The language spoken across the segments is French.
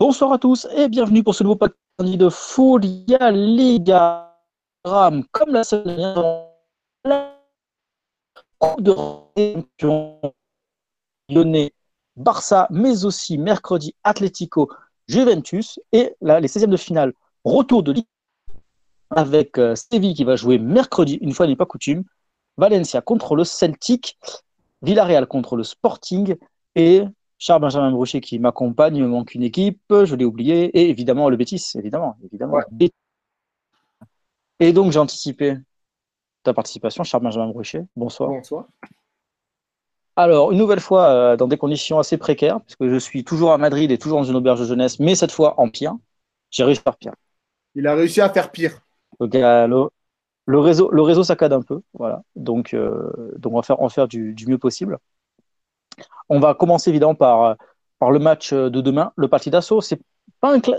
Bonsoir à tous et bienvenue pour ce nouveau podcast de Folia Liga. Comme la semaine dernière, la Coupe de Champions lyonnais, Barça, mais aussi mercredi Atlético, Juventus et là, les 16e de finale. Retour de Ligue avec euh, Séville qui va jouer mercredi, une fois n'est pas coutume, Valencia contre le Celtic, Villarreal contre le Sporting et Charles Benjamin Brochet qui m'accompagne, il me manque une équipe, je l'ai oublié, et évidemment le Bétis, évidemment. évidemment. Et donc j'ai anticipé ta participation, Charles Benjamin Brochet. Bonsoir. Bonsoir. Alors, une nouvelle fois, euh, dans des conditions assez précaires, puisque je suis toujours à Madrid et toujours dans une auberge de jeunesse, mais cette fois en pire. J'ai réussi à faire pire. Il a réussi à faire pire. Donc, le, le, réseau, le réseau saccade un peu. Voilà. Donc, euh, donc on va faire, en faire du, du mieux possible. On va commencer évidemment par, par le match de demain, le Partidaso. C'est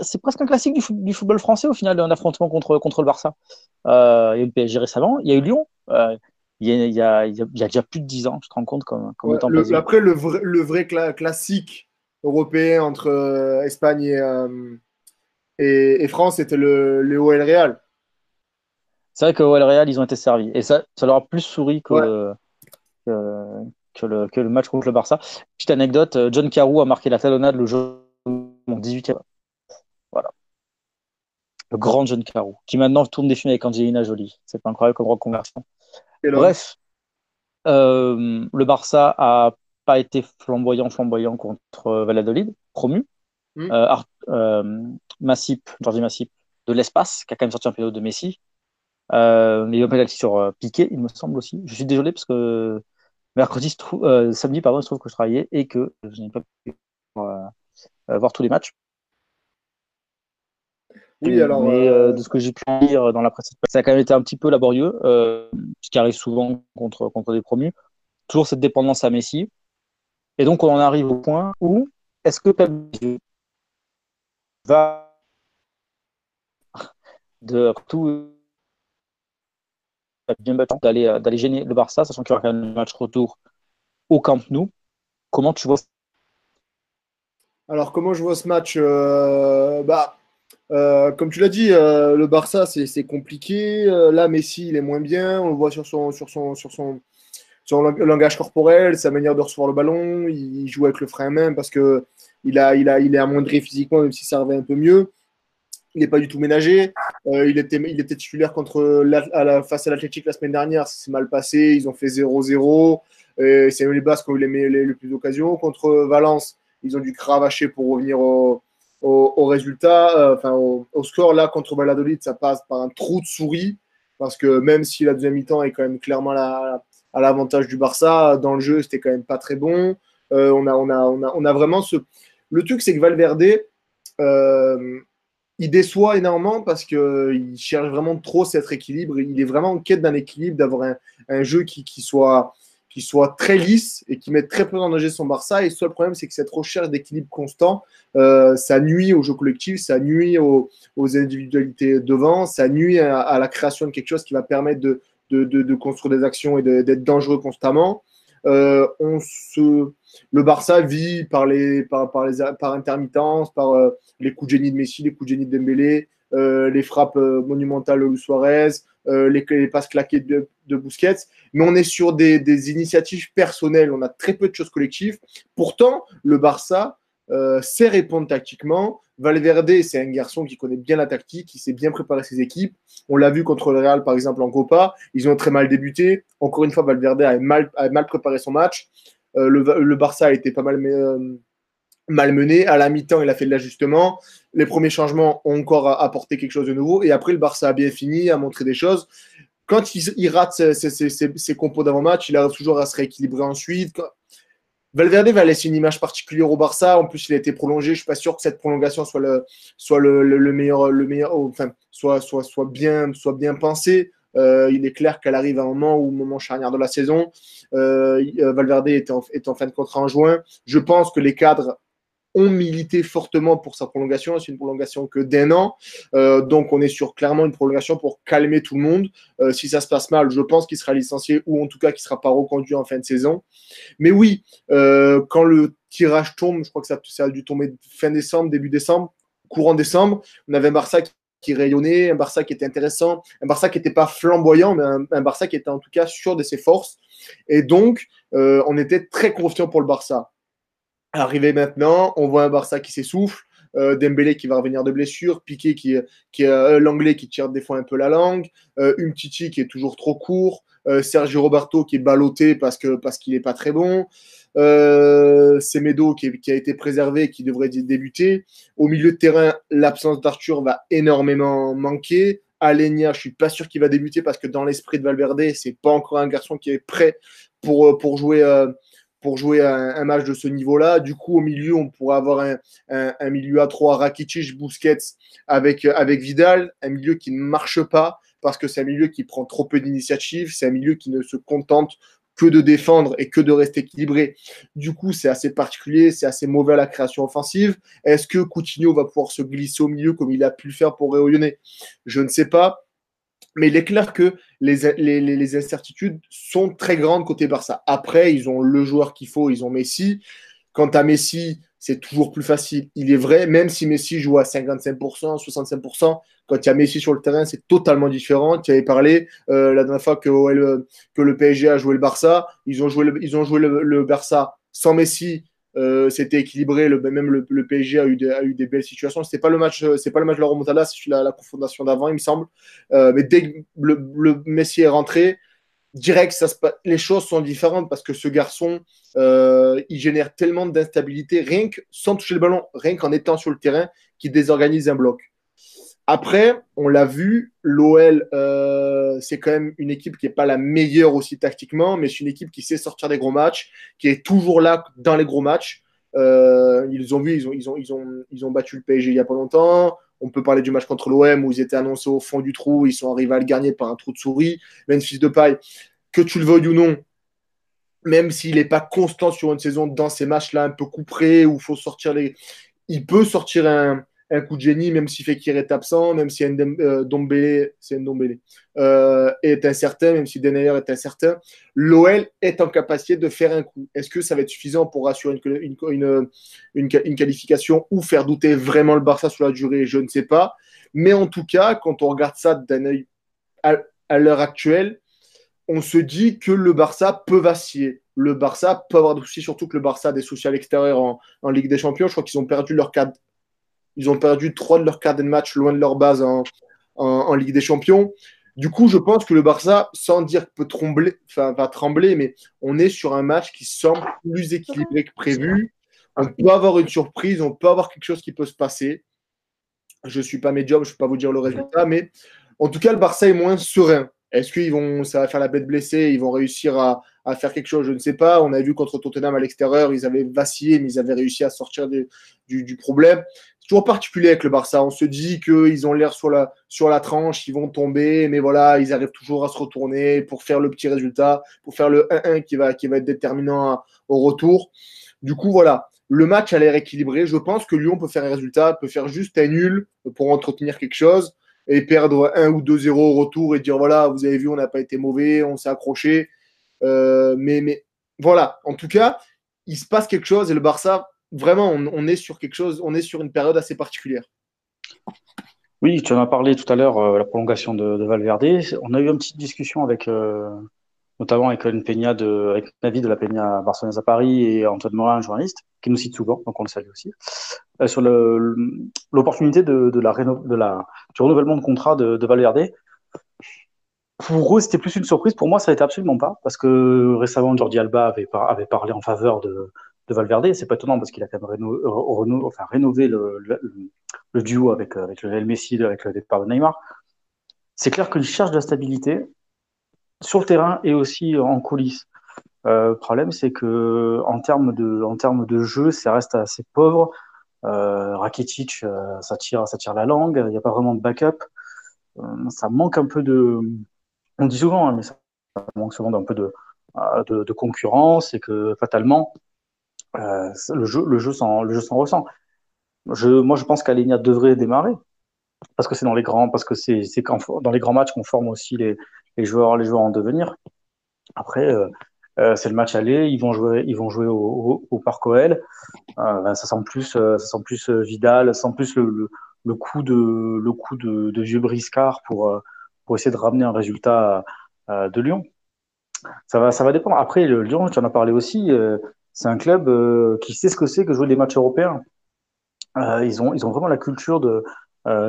c'est presque un classique du, football français au final, un affrontement contre, contre le Barça. Euh, il y a eu le PSG récemment, il y a eu Lyon. Euh, il, y a, il, y a, il, y a, déjà plus de 10 ans, je te rends compte comme, comme temps le, Après, le vrai, le vrai classique européen entre euh, Espagne et, euh, et, et, France, c'était le, le OL Real. C'est vrai que OL Real, ils ont été servis. Et ça, ça leur a plus souri que, que, que le, que le match contre le Barça. Petite anecdote, euh, John Carou a marqué la talonnade le jour mon 18e. Voilà. Le grand John Carou, qui maintenant tourne des films avec Angelina Jolie. C'est pas incroyable comme reconversion. Bref, euh, le Barça a pas été flamboyant, flamboyant contre Valladolid, promu. Mm. Euh, euh, Massip, Jordi Massip, de l'espace, qui a quand même sorti un pénal de Messi. Euh, mais il y a un penalty sur euh, Piqué, il me semble aussi. Je suis désolé parce que mercredi, euh, samedi, pardon, il se trouve que je travaillais et que je n'ai pas pu euh, voir tous les matchs. Oui, alors. Mais euh, de ce que j'ai pu lire dans la presse, ça a quand même été un petit peu laborieux, ce qui arrive souvent contre, contre des promus. Toujours cette dépendance à Messi. Et donc, on en arrive au point où est-ce que Pep va de tout battu d'aller euh, d'aller gêner le Barça, sachant qu'il y aura un match retour au Camp Nou. Comment tu vois Alors, comment je vois ce match euh, bah, euh, Comme tu l'as dit, le Barça, c'est compliqué. là, Messi, il est moins bien. On le voit sur son, sur son, sur son, langage corporel, sa manière de recevoir le ballon. Il joue avec le frein à main parce que il, a, il, a, il est amoindri physiquement, même si ça servait un peu mieux il n'est pas du tout ménagé. Euh, il, était, il était titulaire contre à la, face à l'Athletic la semaine dernière. Ça s'est mal passé. Ils ont fait 0-0. C'est les Basques qui ont eu les, les, les plus d'occasions. Contre Valence, ils ont dû cravacher pour revenir au, au, résultat, euh, enfin au, score. Là, contre Valladolid, ça passe par un trou de souris. Parce que même si la deuxième mi-temps est quand même clairement la, à l'avantage du Barça, dans le jeu, c'était quand même pas très bon. Euh, on, a, on, a, on, a, on a vraiment ce. Le truc, c'est que Valverde. Il déçoit énormément parce qu'il cherche vraiment trop cet équilibre. Il est vraiment en quête d'un équilibre, d'avoir un, jeu qui, soit, qui soit très lisse et qui mette très peu en danger son Barça. Et le seul problème, c'est que cette recherche d'équilibre constant, euh, ça nuit au jeu collectif, ça nuit aux, individualités devant, ça nuit à, la création de quelque chose qui va permettre de construire des actions et d'être dangereux constamment. Euh, on se, le Barça vit par, les, par, par, les, par intermittence, par euh, les coups de génie de Messi, les coups de génie de Dembélé, euh, les frappes monumentales de Suarez, les, les, passes claquées de, de Busquets. Mais on est sur des, des, initiatives personnelles, on a très peu de choses collectives. Pourtant, le Barça sait répondre tactiquement. Valverde, c'est un garçon qui connaît bien la tactique, qui sait bien préparer ses équipes. On l'a vu contre le Real, par exemple, en Copa. Ils ont très mal débuté. Encore une fois, Valverde a mal, préparé son match. Euh, le, Barça a été pas mal euh, malmené. À la mi-temps, il a fait de l'ajustement. Les premiers changements ont encore apporté quelque chose de nouveau. Et après, le Barça a bien fini, a montré des choses. Quand il, rate ses, ses compos d'avant-match, il arrive toujours à se rééquilibrer ensuite. Valverde va laisser une image particulière au Barça. En plus, il a été prolongé. Je suis pas sûr que cette prolongation soit le, meilleur, soit, bien, soit bien pensé. Euh, il est clair qu'elle arrive à un moment où, moment charnière de la saison, euh, euh, Valverde est est en fin de contrat en juin. Je pense que les cadres ont milité fortement pour sa prolongation. C'est une prolongation que d'un an. Euh, donc, on est sur clairement une prolongation pour calmer tout le monde. Euh, si ça se passe mal, je pense qu'il sera licencié ou en tout cas qu'il ne sera pas reconduit en fin de saison. Mais oui, euh, quand le tirage tombe, je crois que ça, a dû tomber fin décembre, début décembre, courant décembre, on avait Barça qui rayonnait, un Barça qui était intéressant, un Barça qui n'était pas flamboyant, mais un, un, Barça qui était en tout cas sûr de ses forces. Et donc, on était très confiant pour le Barça. Arrivé maintenant, on voit un Barça qui s'essouffle, euh, Dembélé qui va revenir de blessure, Piqué qui, qui est euh, l'anglais qui tire des fois un peu la langue, euh, Umtiti qui est toujours trop court, euh, Sergio Roberto qui est ballotté parce que parce qu'il n'est pas très bon, euh, Semedo qui, qui, a été préservé qui devrait débuter. Au milieu de terrain, l'absence d'Arthur va énormément manquer. Alenia, je suis pas sûr qu'il va débuter parce que dans l'esprit de Valverde, c'est pas encore un garçon qui est prêt pour, pour jouer pour jouer un, un match de ce niveau-là. Du coup, au milieu, on pourrait avoir un, milieu à trois, Rakitic, Busquets avec, avec Vidal, un milieu qui ne marche pas parce que c'est un milieu qui prend trop peu d'initiative, c'est un milieu qui ne se contente que de défendre et que de rester équilibré. Du coup, c'est assez particulier, c'est assez mauvais à la création offensive. Est-ce que Coutinho va pouvoir se glisser au milieu comme il a pu le faire pour Réunionnais Je ne sais pas. Mais il est clair que les, incertitudes sont très grandes côté Barça. Après, ils ont le joueur qu'il faut, ils ont Messi. Quant à Messi, c'est toujours plus facile. Il est vrai, même si Messi joue à 55%, 65%, quand il y a Messi sur le terrain, c'est totalement différent. Tu avais parlé euh, la dernière fois que, le PSG a joué le Barça. Ils ont joué le Barça sans Messi euh, c'était équilibré. Même le, PSG a eu, des, belles situations. C'était pas le match, c'est pas le match de la remontada, c'est la, la confrontation d'avant, il me semble. Euh, mais dès que le, le, Messi est rentré, direct, ça les choses sont différentes parce que ce garçon, euh, il génère tellement d'instabilité, rien que sans toucher le ballon, rien qu'en étant sur le terrain, qui désorganise un bloc. Après, on l'a vu, l'OL, euh, c'est quand même une équipe qui n'est pas la meilleure aussi tactiquement, mais c'est une équipe qui sait sortir des gros matchs, qui est toujours là dans les gros matchs. Euh, ils ont vu, ils ont, ils, ont, ils, ont, ils ont battu le PSG il n'y a pas longtemps. On peut parler du match contre l'OM où ils étaient annoncés au fond du trou, ils sont arrivés à le gagner par un trou de souris. Memphis de paille, que tu le veuilles ou non, même s'il n'est pas constant sur une saison dans ces matchs-là un peu couperés où il faut sortir les. Il peut sortir un, un coup de génie, même si Fekir est absent, même si euh, Ndombele, c'est euh, est incertain, même si Denayer est incertain, l'OL est en capacité de faire un coup. Est-ce que ça va être suffisant pour assurer une, qualification ou faire douter vraiment le Barça sur la durée Je ne sais pas. Mais en tout cas, quand on regarde ça d'un œil à, l'heure actuelle, on se dit que le Barça peut vaciller. Le Barça peut avoir des soucis, surtout que le Barça a des soucis à l'extérieur en Ligue des Champions. Je crois qu'ils ont perdu leur cadre ils ont perdu trois de leurs quarts de match loin de leur base en, Ligue des Champions. Du coup, je pense que le Barça, sans dire peut trembler, va trembler, mais on est sur un match qui semble plus équilibré que prévu. On peut avoir une surprise, on peut avoir quelque chose qui peut se passer. Je ne suis pas médium, je ne peux pas vous dire le résultat, mais en tout cas, le Barça est moins serein. Est-ce qu'ils vont, ça va faire la bête blessée, ils vont réussir à, faire quelque chose Je ne sais pas. On a vu contre Tottenham à l'extérieur, ils avaient vacillé, mais ils avaient réussi à sortir du, problème toujours particulier avec le Barça. On se dit qu'ils ont l'air sur la, sur la tranche, ils vont tomber, mais voilà, ils arrivent toujours à se retourner pour faire le petit résultat, pour faire le 1-1 qui va, qui va être déterminant à, au retour. Du coup, voilà, le match a l'air équilibré. Je pense que Lyon peut faire un résultat, peut faire juste un nul pour entretenir quelque chose et perdre 1 ou 2-0 au retour et dire voilà, vous avez vu, on n'a pas été mauvais, on s'est accroché. Euh, mais, mais voilà, en tout cas, il se passe quelque chose et le Barça vraiment, on, est sur quelque chose, on est sur une période assez particulière. Oui, tu en as parlé tout à l'heure, euh, la prolongation de, de, Valverde. On a eu une petite discussion avec, euh, notamment avec une de, avec David de la Peña Barcelone à Paris et Antoine Morin, un journaliste, qui nous cite souvent, donc on le salue aussi, euh, sur l'opportunité de, la de du renouvellement de contrat de, de Valverde. Pour eux, c'était plus une surprise. Pour moi, ça n'était absolument pas, parce que récemment, Jordi Alba avait parlé en faveur de, de Valverde. C'est pas étonnant parce qu'il a quand même rénové le, duo avec, avec le Messi, avec le départ de Neymar. C'est clair qu'il cherche de la stabilité sur le terrain et aussi en coulisses. Euh, le problème, c'est que en termes de, en termes de jeu, ça reste assez pauvre. Euh, Rakitic, euh, ça tire, ça tire la langue. Il n'y a pas vraiment de backup. Euh, ça manque un peu de. On dit souvent, hein, mais ça manque souvent d'un peu de, de, de concurrence et que fatalement, le jeu, le jeu s'en, le jeu s'en ressent. Je, moi, je pense qu'Alenia devrait démarrer parce que c'est dans les grands, parce que c'est, c'est dans les grands matchs qu'on forme aussi les, les joueurs, les joueurs en devenir. Après, euh, euh, c'est le match aller, ils vont jouer, ils vont jouer au, au, Parc OL. Euh, ben, ça sent plus, ça sent plus Vidal, ça sent plus le, le, coup de, le coup de, vieux briscard pour, pour essayer de ramener un résultat de Lyon. Ça va, ça va dépendre. Après, Lyon, tu en as parlé aussi, c'est un club qui sait ce que c'est que jouer des matchs européens. ils ont, ils ont vraiment la culture de,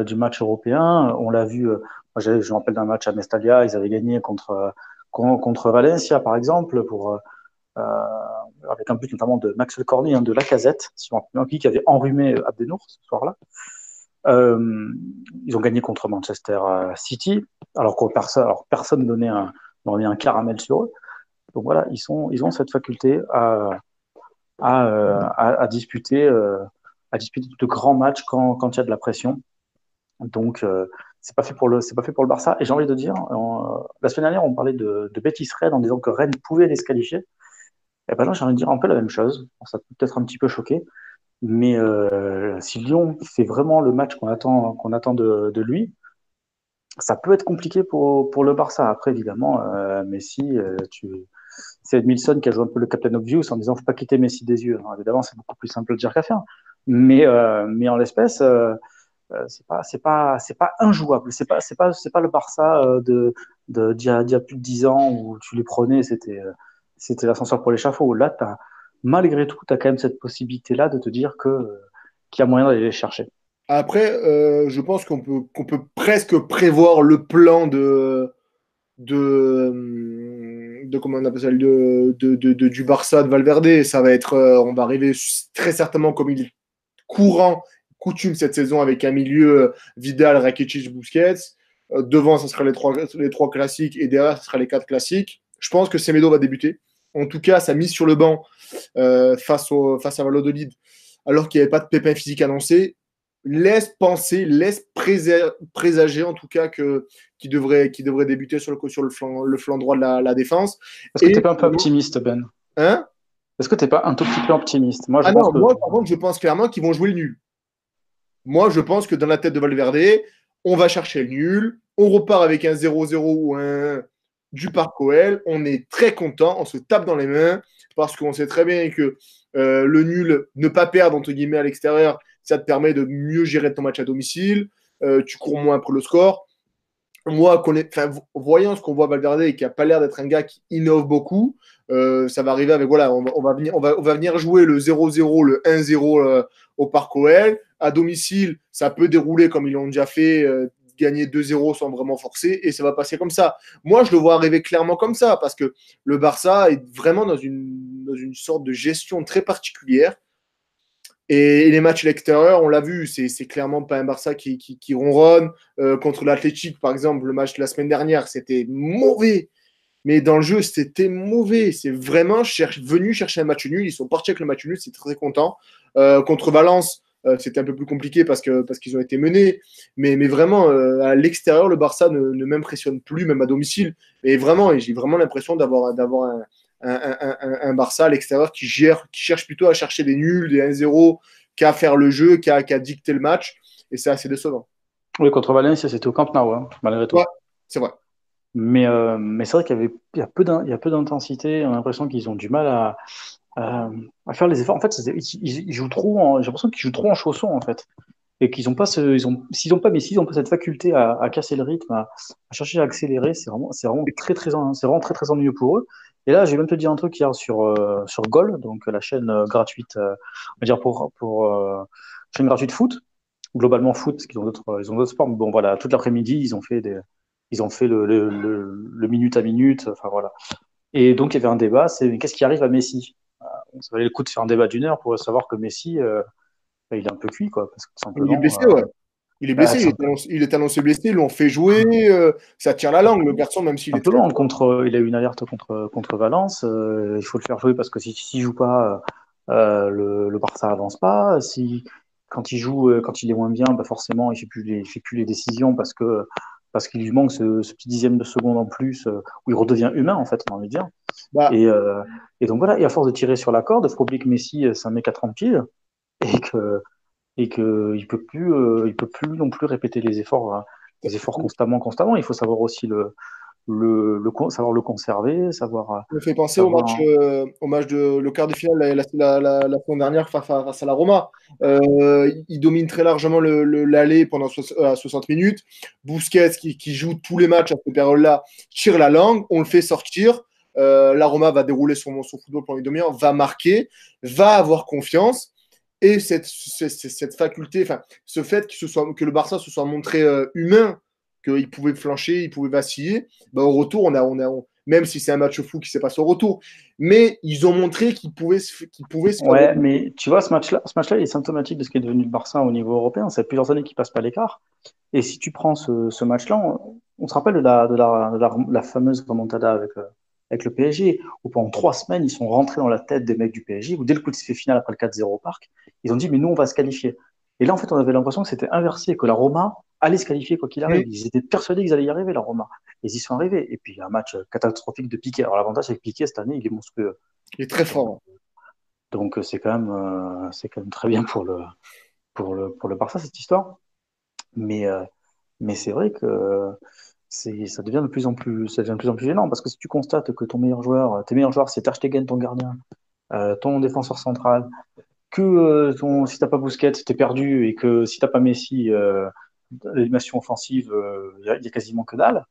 du match européen. On l'a vu, moi, je me rappelle d'un match à Mestalia, ils avaient gagné contre, contre Valencia, par exemple, pour, euh, avec un but notamment de Maxwell Corny, hein, de Lacazette, qui avait enrhumé Abdenour ce soir-là. Euh, ils ont gagné contre Manchester euh, City, alors que personne, alors personne ne donnait un, donnait un caramel sur eux. Donc voilà, ils, sont, ils ont cette faculté à, à, à, disputer, à disputer de grands matchs quand, quand il y a de la pression. Donc, c'est pas fait pour le c'est pas fait pour le Barça. Et j'ai envie de dire la semaine dernière on parlait de, de Betis Rennes en disant que Rennes pouvait les qualifier. Et ben là j'ai envie de dire un peu la même chose. Ça peut peut-être un petit peu choqué mais euh, si Lyon fait vraiment le match qu'on attend qu'on attend de, lui ça peut être compliqué pour, pour le Barça. Après évidemment euh, Messi euh, tu c'est Edmilson qui a joué un peu le Captain Obvious en disant faut pas quitter Messi des yeux. Évidemment c'est beaucoup plus simple à dire qu'à faire. Mais euh, mais en l'espèce euh, euh, c'est pas c'est pas c'est pas injouable. C'est pas c'est pas c'est pas le Barça euh, de d'il y, a, plus de dix ans où tu les prenais c'était c'était l'ascenseur pour l'échafaud. Là malgré tout tu as quand même cette possibilité là de te dire que qu'il y a moyen d'aller les chercher. Après je pense qu'on peut qu'on peut presque prévoir le plan de de de comment on appelle ça du Barça de Valverde ça va être on va arriver très certainement comme il est courant coutume cette saison avec un milieu euh, Vidal, Rakitic, Busquets. Euh, devant, ce sera les trois, les trois classiques et derrière, ce sera les quatre classiques. Je pense que Semedo va débuter. En tout cas, sa mise sur le banc euh, face, au, face à Valladolid, alors qu'il n'y avait pas de pépin physique annoncé, laisse penser, laisse présager en tout cas que qui devrait, qui devrait débuter sur le, sur le, flanc, le flanc droit de la, la défense. Est-ce que tu n'es pas un peu optimiste, Ben? Hein? Est-ce que tu n'es pas un tout petit peu optimiste? Moi, je ah pense non, que... moi, par contre, je pense clairement qu'ils vont jouer le nul. Moi, je pense que dans la tête de Valverde, on va chercher le nul, on repart avec un 0-0 ou un du Parc OL, on est très content, on se tape dans les mains parce qu'on sait très bien que euh, le nul, ne pas perdre entre guillemets à l'extérieur, ça te permet de mieux gérer ton match à domicile, euh, tu cours moins après le score. Moi, voyant ce qu'on voit Valverde et qui a pas l'air d'être un gars qui innove beaucoup, euh, ça va arriver avec voilà, on va, venir, on va, venir jouer le 0-0, le 1-0 euh, au Parc OL à domicile, ça peut dérouler comme ils l'ont déjà fait, gagner 2-0 sans vraiment forcer, et ça va passer comme ça. Moi, je le vois arriver clairement comme ça, parce que le Barça est vraiment dans une sorte de gestion très particulière. Et les matchs l'extérieur, on l'a vu, c'est clairement pas un Barça qui, ronronne. Euh, contre l'Athletic, par exemple, le match de la semaine dernière, c'était mauvais. Mais dans le jeu, c'était mauvais. C'est vraiment cherche, venu chercher un match nul. Ils sont partis avec le match nul, c'est très content. Euh, contre Valence, euh, c'était un peu plus compliqué parce que parce qu'ils ont été menés. Mais, vraiment, à l'extérieur, le Barça ne, ne m'impressionne plus, même à domicile. Et vraiment, j'ai vraiment l'impression d'avoir un, un, un, un, Barça à l'extérieur qui gère, qui cherche plutôt à chercher des nuls, des 1-0, qu'à faire le jeu, qu'à qu dicter le match. Et c'est assez décevant. Oui, contre Valencia, c'était au Camp Nou, hein, malgré tout. Ouais, c'est vrai. Mais, euh, mais c'est vrai qu'il y avait il y a peu d'intensité. On a l'impression qu'ils ont du mal à, à, à, faire les efforts. En fait, ils, ils jouent trop. J'ai l'impression qu'ils jouent trop en chaussons, en fait, et qu'ils ont pas ce, ils ont, s'ils ont pas, mais s'ils ont pas cette faculté à, à casser le rythme, à, à, chercher à accélérer, c'est vraiment, c'est vraiment très très, c'est vraiment très très ennuyeux pour eux. Et là, j'ai même te dire un truc hier sur euh, sur Gol, donc la chaîne euh, gratuite, euh, on va dire pour pour euh, chaîne gratuite foot, globalement foot, parce qu'ils ont d'autres, ils ont d'autres sports. Mais bon, voilà, toute l'après-midi, ils ont fait des, ils ont fait le, le, le, le minute à minute, enfin voilà. Et donc il y avait un débat, c'est qu'est-ce qui arrive à Messi? Ça valait le coup de faire un débat d'une heure pour savoir que Messi, bah, il est un peu cuit, quoi. Parce que il est blessé, ouais. Il est blessé, ah, il, est annoncé, il, est annoncé, blessé, ils l'ont fait jouer, euh, ça tire la langue, le garçon, même s'il est. Long, contre, il a eu une alerte contre, contre Valence, euh, il faut le faire jouer parce que s'il si, ne joue pas, euh, le, le Barça avance pas. Si, quand il joue, quand il est moins bien, bah forcément, il fait plus les, fait plus les décisions parce que parce qu'il lui manque ce, petit dixième de seconde en plus où il redevient humain, en fait, on a envie de dire. Bah. Et, et, donc voilà, et à force de tirer sur la corde, il faut oublier que Messi, c'est un mec à 30 pieds et que et que il peut plus, il peut plus non plus répéter les efforts, les efforts constamment, constamment. Il faut savoir aussi le le, le, savoir le conserver, savoir. Ça me fait penser au match, euh, au match de le quart de finale la, la, dernière face à, la Roma. Euh, il domine très largement l'aller pendant 60 minutes. Busquets, qui, qui, joue tous les matchs à cette période-là, tire la langue, on le fait sortir. Euh, la Roma va dérouler son, son football pendant une demi-heure, va marquer, va avoir confiance. Et cette, cette, cette faculté, enfin, ce fait que, ce soit, que le Barça se soit montré humain qu'il pouvait flancher, il pouvait vaciller. Ben, au retour, on a, on a, même si c'est un match fou qui s'est passé au retour, mais ils ont montré qu'ils pouvaient, qu'ils pouvaient se Ouais, mais tu vois, ce match-là, ce match-là, il est symptomatique de ce qui est devenu le Barça au niveau européen. Ça fait plusieurs années qu'ils passent pas l'écart. Et si tu prends ce, ce match-là, on, se rappelle de la, de la, de la, fameuse remontada avec, euh, avec le PSG, où pendant trois semaines, ils sont rentrés dans la tête des mecs du PSG, où dès le coup de sifflet final après le 4-0 au parc, ils ont dit, mais nous, on va se qualifier. Et là, en fait, on avait l'impression que c'était inversé, que la Roma allait se qualifier quoi qu'il arrive. Ils étaient persuadés qu'ils allaient y arriver, la Roma. Et ils y sont arrivés. Et puis, un match catastrophique de Piqué. Alors, l'avantage, que Piqué, cette année, il est monstrueux. Il est très fort. Donc, c'est quand, même, euh, c'est quand même très bien pour le, pour le, pour le Barça, cette histoire. Mais, euh, mais c'est vrai que ça devient de plus en plus, ça devient de plus en plus gênant parce que si tu constates que ton meilleur joueur, tes meilleurs joueurs, c'est Ter Stegen, ton gardien, euh, ton défenseur central, que ton, si t'as pas Busquets, t'es perdu et que si t'as pas Messi, l'animation offensive, il euh, n'y a, quasiment que dalle.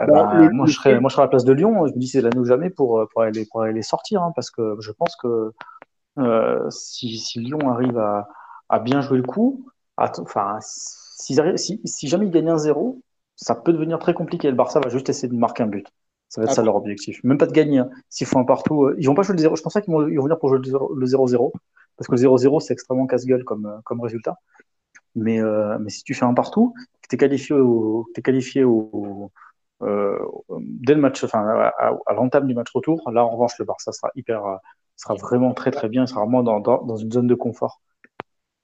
Euh, bah, bah, moi, je serais, moi, je serais à la place de Lyon. Je me dis c'est l'année ou jamais pour, euh, pour, aller, pour aller les sortir, hein, parce que je pense que si, si, Lyon arrive à, à, bien jouer le coup, enfin, si, si, jamais ils gagnent un 0 ça peut devenir très compliqué. Le Barça va juste essayer de marquer un but. Ça va être ça leur objectif. Même pas de gagner. Hein. S'ils font un partout, ils vont pas jouer le 0. Je pense pas qu'ils vont, ils vont venir pour jouer le 0-0. Parce que le 0-0, c'est extrêmement casse-gueule comme, comme résultat. Mais, euh, mais si tu fais un partout, que tu es qualifié au, es qualifié au, euh, dès le match, enfin, à, à l'entame du match retour, là, en revanche, le Barça sera hyper, euh, sera vraiment très très bien, sera vraiment dans, dans, dans une zone de confort.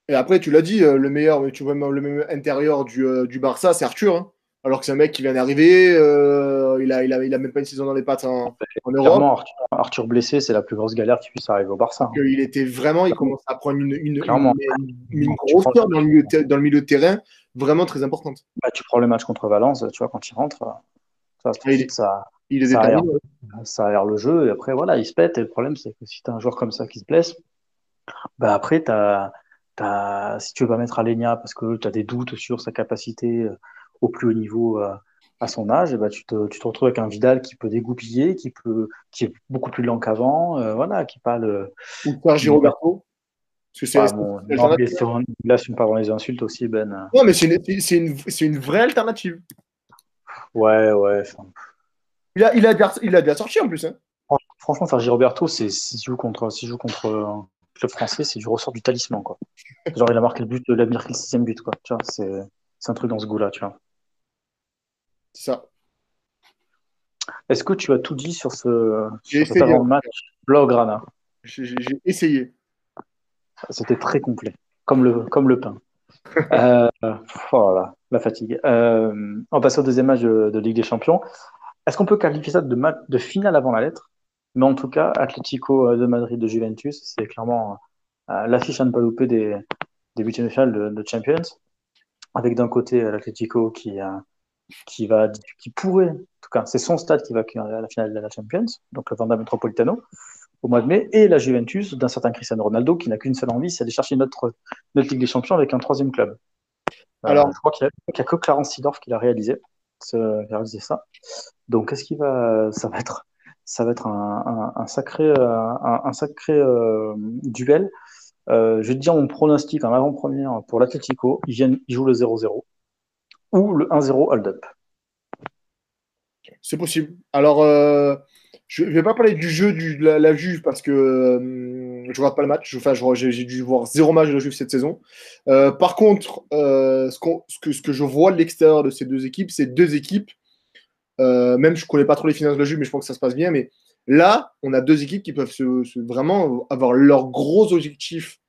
Et après, tu l'as dit, le meilleur, tu vois, le meilleur intérieur du, du Barça, c'est Arthur. Hein alors que c'est un mec qui vient d'arriver, euh, il, a, il, a, il a même pas une saison dans les pattes en, en Europe. Arthur, blessé, c'est la plus grosse galère qui puisse arriver au Barça. Il était vraiment, il commence à prendre une, une, une, grosseur dans le, milieu, dans le milieu de terrain, vraiment très importante. Bah, tu prends le match contre Valence, tu vois, quand il rentre, ça, il, est, ça, il est ça, aère, ça aère le jeu, et après, voilà, il se pète. Et le problème, c'est que si tu as un joueur comme ça qui se blesse, bah, après, as, si tu veux pas mettre Alenia parce que tu as des doutes sur sa capacité euh, au plus haut niveau euh, à son âge, et bah, tu, te, tu te retrouves avec un Vidal qui peut dégoupiller, qui, peut, qui est beaucoup plus lent qu'avant, euh, voilà, qui parle. Ou Sergi Roberto c'est ah, bon, non, là, si on parle dans les insultes aussi, Ben. Non, mais c'est une, une, une, vraie alternative. Ouais, ouais. Il a, il, a bien, il a bien sorti en plus. Hein. Franchement, Sergi Roberto, si joue contre, si joue contre le club français, c'est du ressort du talisman. Quoi. Genre, il a marqué le but, il a marqué le sixième but. Quoi. Tu vois, c'est. C'est un truc dans ce goût-là, tu vois. C'est ça. Est-ce que tu as tout dit sur ce sur cet avant-match Blaugrana J'ai essayé. C'était très complet, comme le, comme le pain. euh, voilà, la fatigue. Euh, on passe au deuxième match de, Ligue des Champions. Est-ce qu'on peut qualifier ça de, match, de finale avant la lettre? Mais en tout cas, Atlético de Madrid de Juventus, c'est clairement euh, l'affiche à ne pas louper des, des huitièmes de finale de, de Champions avec d'un côté euh, l'Atlético qui, euh, qui, va, qui pourrait, en tout cas, c'est son stade qui va accueillir la finale de la Champions, donc le Vanda Metropolitano, au mois de mai, et la Juventus d'un certain Cristiano Ronaldo qui n'a qu'une seule envie, c'est d'aller chercher notre, notre Ligue des Champions avec un troisième club. Euh, Alors, je crois qu'il n'y a, que Clarence Sidorf qui l'a réalisé, réalisé ça. Donc, qu'est-ce qui va, ça va être, ça va être un, un, sacré, un, sacré duel euh, je vais te dire mon pronostic en avant-première pour l'Atletico. Ils, viennent, ils jouent le 0-0 ou le 1-0 hold-up. C'est possible. Alors, euh, je ne vais pas parler du jeu de la, Juve parce que euh, je ne regarde pas le match. Enfin, j'ai dû voir zéro match de la Juve cette saison. par contre, ce, que, je vois de l'extérieur de ces deux équipes, c'est deux équipes. même je ne connais pas trop les finances de la Juve, mais je pense que ça se passe bien. Mais Là, on a deux équipes qui peuvent vraiment avoir leurs gros objectifs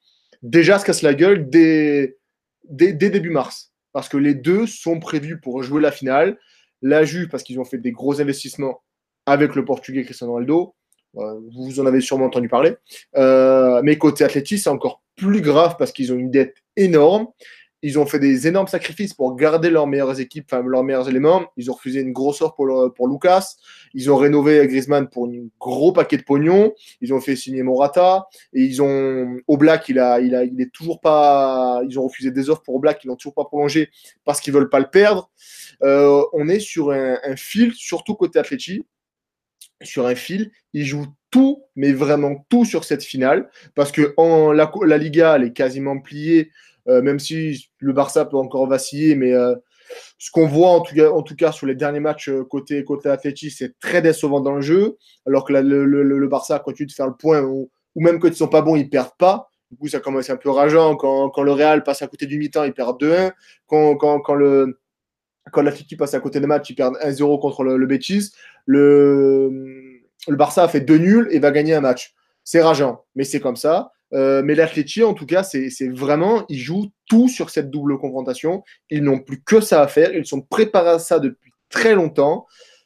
déjà se casse la gueule dès, début mars. Parce que les deux sont prévus pour jouer la finale. La Juve, parce qu'ils ont fait des gros investissements avec le Portugais Cristiano Ronaldo. Euh, vous en avez sûrement entendu parler. Euh, mais côté Atleti, c'est encore plus grave parce qu'ils ont une dette énorme. Ils ont fait des énormes sacrifices pour garder leurs meilleures équipes, enfin leurs meilleurs éléments. Ils ont refusé une grosse offre pour, pour Lucas. Ils ont rénové Griezmann pour un gros paquet de pognon. Ils ont fait signer Morata. Et ils ont Oblak, il a, il a, il est toujours pas. Ils ont refusé des offres pour Oblak, ils l'ont toujours pas prolongé parce qu'ils veulent pas le perdre. Euh, on est sur un, fil, surtout côté Atleti, sur un fil. Ils jouent tout, mais vraiment tout sur cette finale, parce que la, la Liga, elle est quasiment pliée. Euh, même si le Barça peut encore vaciller, mais euh, ce qu'on voit en tout, cas, sur les derniers matchs euh, côté, côté Atleti, c'est très décevant dans le jeu, alors que le, Barça continue de faire le point, ou, même quand ils sont pas bons, ils perdent pas. Du coup, ça commence un peu rageant. Quand, quand le Real passe à côté du mi-temps, ils perdent 2-1. Quand, quand, quand le quand l'Atleti passe à côté des matchs, ils perdent 1-0 contre le, le Betis. Le, le Barça a fait 2 nuls et va gagner un match. C'est rageant, mais c'est comme ça. Euh, mais l'Atleti, en tout cas, c'est vraiment, ils jouent tout sur cette double confrontation. Ils n'ont plus que ça à faire. Ils sont préparés à ça depuis très longtemps.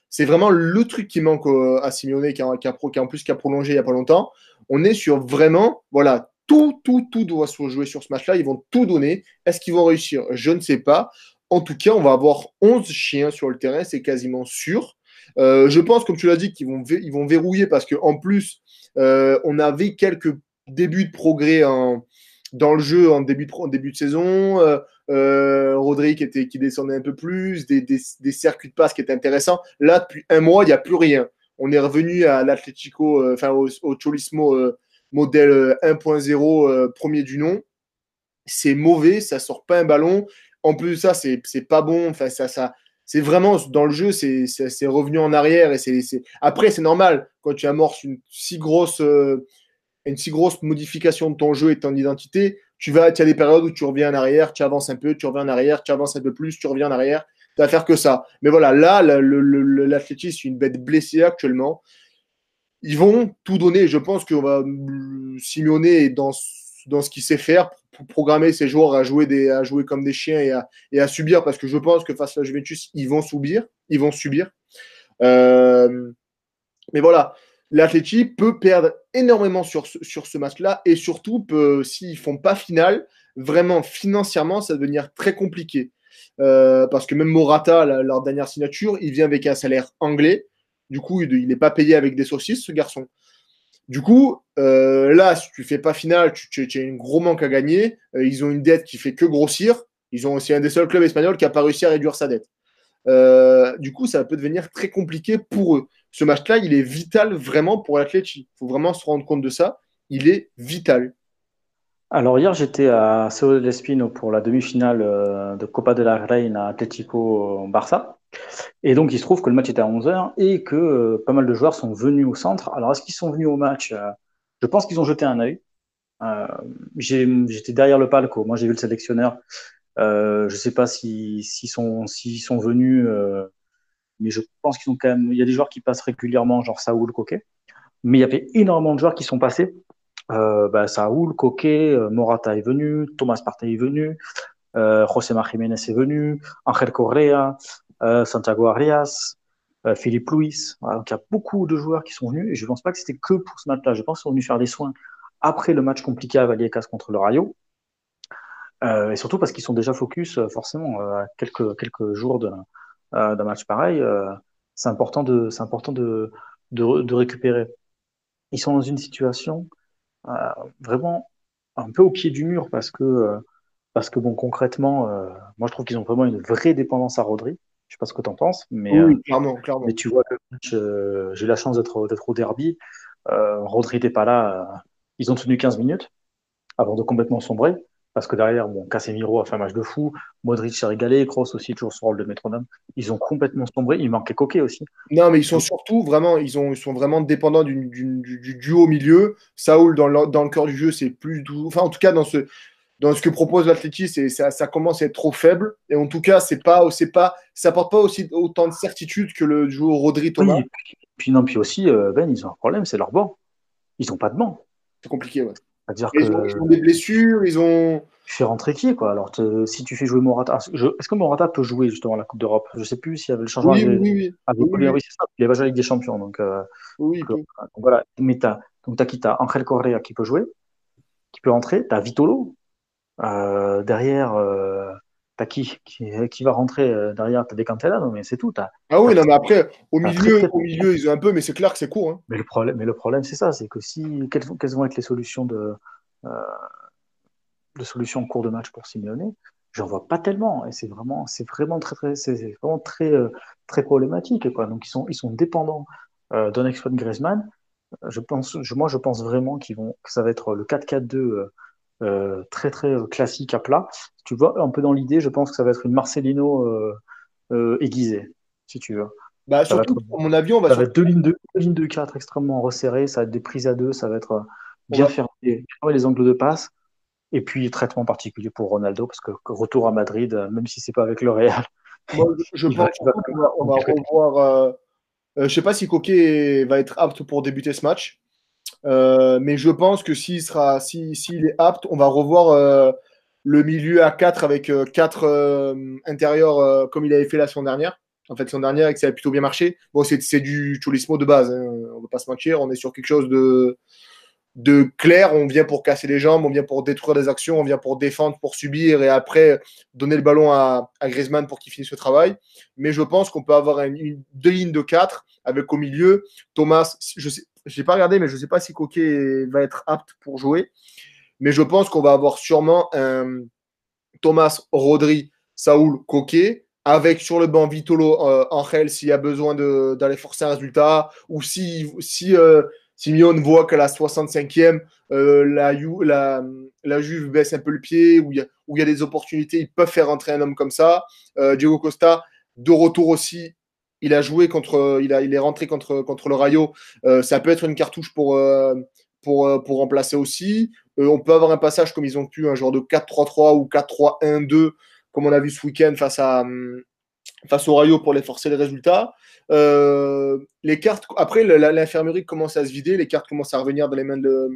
C'est vraiment le truc qui manque à Simeone, qui en plus qui a prolongé il n'y a pas longtemps. On est sur vraiment, voilà, tout, tout, tout doit se jouer sur ce match-là. Ils vont tout donner. Est-ce qu'ils vont réussir? Je ne sais pas. En tout cas, on va avoir 11 chiens sur le terrain, c'est quasiment sûr. Euh, je pense, comme tu l'as dit, qu'ils vont, ils vont verrouiller parce qu'en plus, euh, on avait quelques début de progrès en, dans le jeu en début de, début de saison. Euh, euh, Rodri qui, était, qui descendait un peu plus, des, des, circuits de passe qui étaient intéressants. Là, depuis un mois, il n'y a plus rien. On est revenu à l'Atletico, euh, enfin au, Cholismo euh, modèle 1.0, euh, premier du nom. C'est mauvais, ça sort pas un ballon. En plus de ça, c'est pas bon. Enfin, ça, ça, c'est vraiment dans le jeu, c'est revenu en arrière. Et c'est après, c'est normal quand tu amorces une si grosse une si grosse modification de ton jeu et de ton identité, tu vas, tu as des périodes où tu reviens en arrière, tu avances un peu, tu reviens en arrière, tu avances un peu plus, tu reviens en arrière. Tu vas faire que ça. Mais voilà, là, l'athlétisme, c'est une bête blessée actuellement. Ils vont tout donner. Je pense qu'on va Simeone dans, dans ce qu'il sait faire pour programmer ses joueurs à jouer, des, à jouer comme des chiens et à, et à subir parce que je pense que face à la Juventus, ils vont subir. Ils vont subir. Euh, mais voilà, l'Atleti peut perdre énormément sur ce, sur ce match-là et surtout, s'ils ne font pas finale, vraiment financièrement, ça va devenir très compliqué. Euh, parce que même Morata, leur dernière signature, il vient avec un salaire anglais. Du coup, il n'est pas payé avec des saucisses, ce garçon. Du coup, euh, là, si tu fais pas finale, tu, tu, as un gros manque à gagner. Euh, ils ont une dette qui fait que grossir. Ils ont aussi un des seuls clubs espagnols qui n'a pas réussi à réduire sa dette. Du coup, ça peut devenir très compliqué pour eux ce match-là, il est vital vraiment pour l'Atleti. Il faut vraiment se rendre compte de ça. Il est vital. Alors hier, j'étais à Cerro del Espino pour la demi-finale euh, de Copa de la Reina Atlético-Barça. Et donc, il se trouve que le match était à 11h et que euh, pas mal de joueurs sont venus au centre. Alors, est-ce qu'ils sont venus au match euh, Je pense qu'ils ont jeté un œil. J'étais derrière le palco. Moi, j'ai vu le sélectionneur. Je ne sais pas s'ils sont, sont venus mais je pense qu'ils ont quand même. Il y a des joueurs qui passent régulièrement, genre Saoul, Coquet. Mais il y avait énormément de joueurs qui sont passés. Euh, bah, Saoul, Coquet, euh, Morata est venu, Thomas Partey est venu, euh, José Jiménez est venu, Angel Correa, euh, Santiago Arias, euh, Philippe Luis. donc il y a beaucoup de joueurs qui sont venus et je ne pense pas que c'était que pour ce match-là. Je pense qu'ils sont venus faire des soins après le match compliqué à Vallecas contre le Rayo. Euh, et surtout parce qu'ils sont déjà focus forcément à quelques, quelques jours euh, d'un match pareil, euh, c'est important, de, c'est important de, de, de, récupérer. Ils sont dans une situation euh, vraiment un peu au pied du mur parce que, parce que bon, concrètement, moi je trouve qu'ils ont vraiment une vraie dépendance à Rodri. Je sais pas ce que tu en penses, mais, oui, clairement, clairement. mais tu vois que j'ai eu la chance d'être, d'être au derby. Rodri n'était pas là. ils ont tenu 15 minutes avant de complètement sombrer. Parce que derrière, bon, Casemiro a fait un match de fou, Modric s'est régalé, Kroos aussi toujours son rôle de métronome. Ils ont complètement sombré, il manquait Coquet aussi. Non, mais ils sont surtout vraiment, ils, ont, ils sont vraiment dépendants du, du, du, duo au milieu. Saoul, dans le, dans le cœur du jeu, c'est plus doux. Enfin, en tout cas, dans ce, dans ce que propose l'Atleti, ça, ça commence à être trop faible. Et en tout cas, c'est pas, c'est pas, ça apporte pas aussi autant de certitude que le duo Rodri Thomas. Oui, puis, non, puis aussi, euh, Ben, ils ont un problème, c'est leur banc. Ils n'ont pas de banc. C'est compliqué, ouais. -dire que... ils, ont, des blessures, ils ont. Tu fais rentrer qui quoi Alors si tu fais jouer Morata, est-ce que Morata peut jouer justement la Coupe d'Europe? Je sais plus s'il y avait le changement. Oui, oui, oui. oui, oui. Ça. Il avait la Ligue des Champions, donc, euh, oui, donc, voilà. Mais t'as donc as qui? T'as Angel Correa qui peut jouer, qui peut entrer. T'as Vitolo euh, derrière. Euh, t'as qui, qui, va rentrer euh, derrière? T'as des Cantella, non mais c'est tout. As, ah oui, non mais après au milieu, au milieu ils ont un peu, mais c'est clair que c'est court. Hein. Mais le problème, mais le problème c'est ça, c'est que si quelles, quelles, vont être les solutions de euh, de solutions en cours de match pour Simeone, j'en vois pas tellement. Et c'est vraiment, c'est vraiment très, très, c'est vraiment très, euh, très problématique. Quoi. Donc ils sont, ils sont dépendants euh, d'un exploit de Griezmann. Je pense, je, moi, je pense vraiment qu'ils vont, que ça va être le 4-4-2 euh, très, très classique à plat. Tu vois, un peu dans l'idée, je pense que ça va être une Marcelino aiguisée, si tu veux. Bah, surtout, à mon avis, on va. Ça va être deux lignes de, deux lignes de 4 extrêmement resserrées, ça va être des prises à deux, ça va être bien fermé, les angles de passe. Et puis, traitement particulier pour Ronaldo, parce que retour à Madrid, euh, même si c'est pas avec le Real. je, pense qu'on va, revoir. Euh, euh, je sais pas si Coquet va être apte pour débuter ce match. Mais je pense que s'il sera, s'il est apte, on va revoir le milieu à 4 avec 4 intérieurs comme il avait fait la semaine dernière. En fait, son dernière et que ça a plutôt bien marché. Bon, c'est du Cholismo de base, hein. on ne va pas se mentir. On est sur quelque chose de, clair, on vient pour casser les jambes, on vient pour détruire des actions, on vient pour défendre, pour subir et après donner le ballon à, Griezmann pour qu'il finisse le travail. Mais je pense qu'on peut avoir deux lignes de quatre avec au milieu Thomas. Je n'ai pas regardé, mais je ne sais pas si Coquet va être apte pour jouer. Mais je pense qu'on va avoir sûrement un Thomas, Rodri, Saoul, Coquet avec sur le banc Vitolo, euh, Angel s'il y a besoin d'aller forcer un résultat ou si, si euh, Simeone voit qu'à la 65e, euh, la, Juve baisse un peu le pied, où il y, y a des opportunités, ils peuvent faire entrer un homme comme ça. Euh, Diego Costa, de retour aussi, il a joué contre, il, a, il est rentré contre, contre le Rayo. Euh, ça peut être une cartouche pour, pour, pour remplacer aussi. on peut avoir un passage comme ils ont pu, un genre de 4-3-3 ou 4-3-1-2, comme on a vu ce week-end face, à, face au Rayo pour les forcer les résultats. Euh, les cartes, après, l'infirmerie commence à se vider, les cartes commencent à revenir dans les mains de,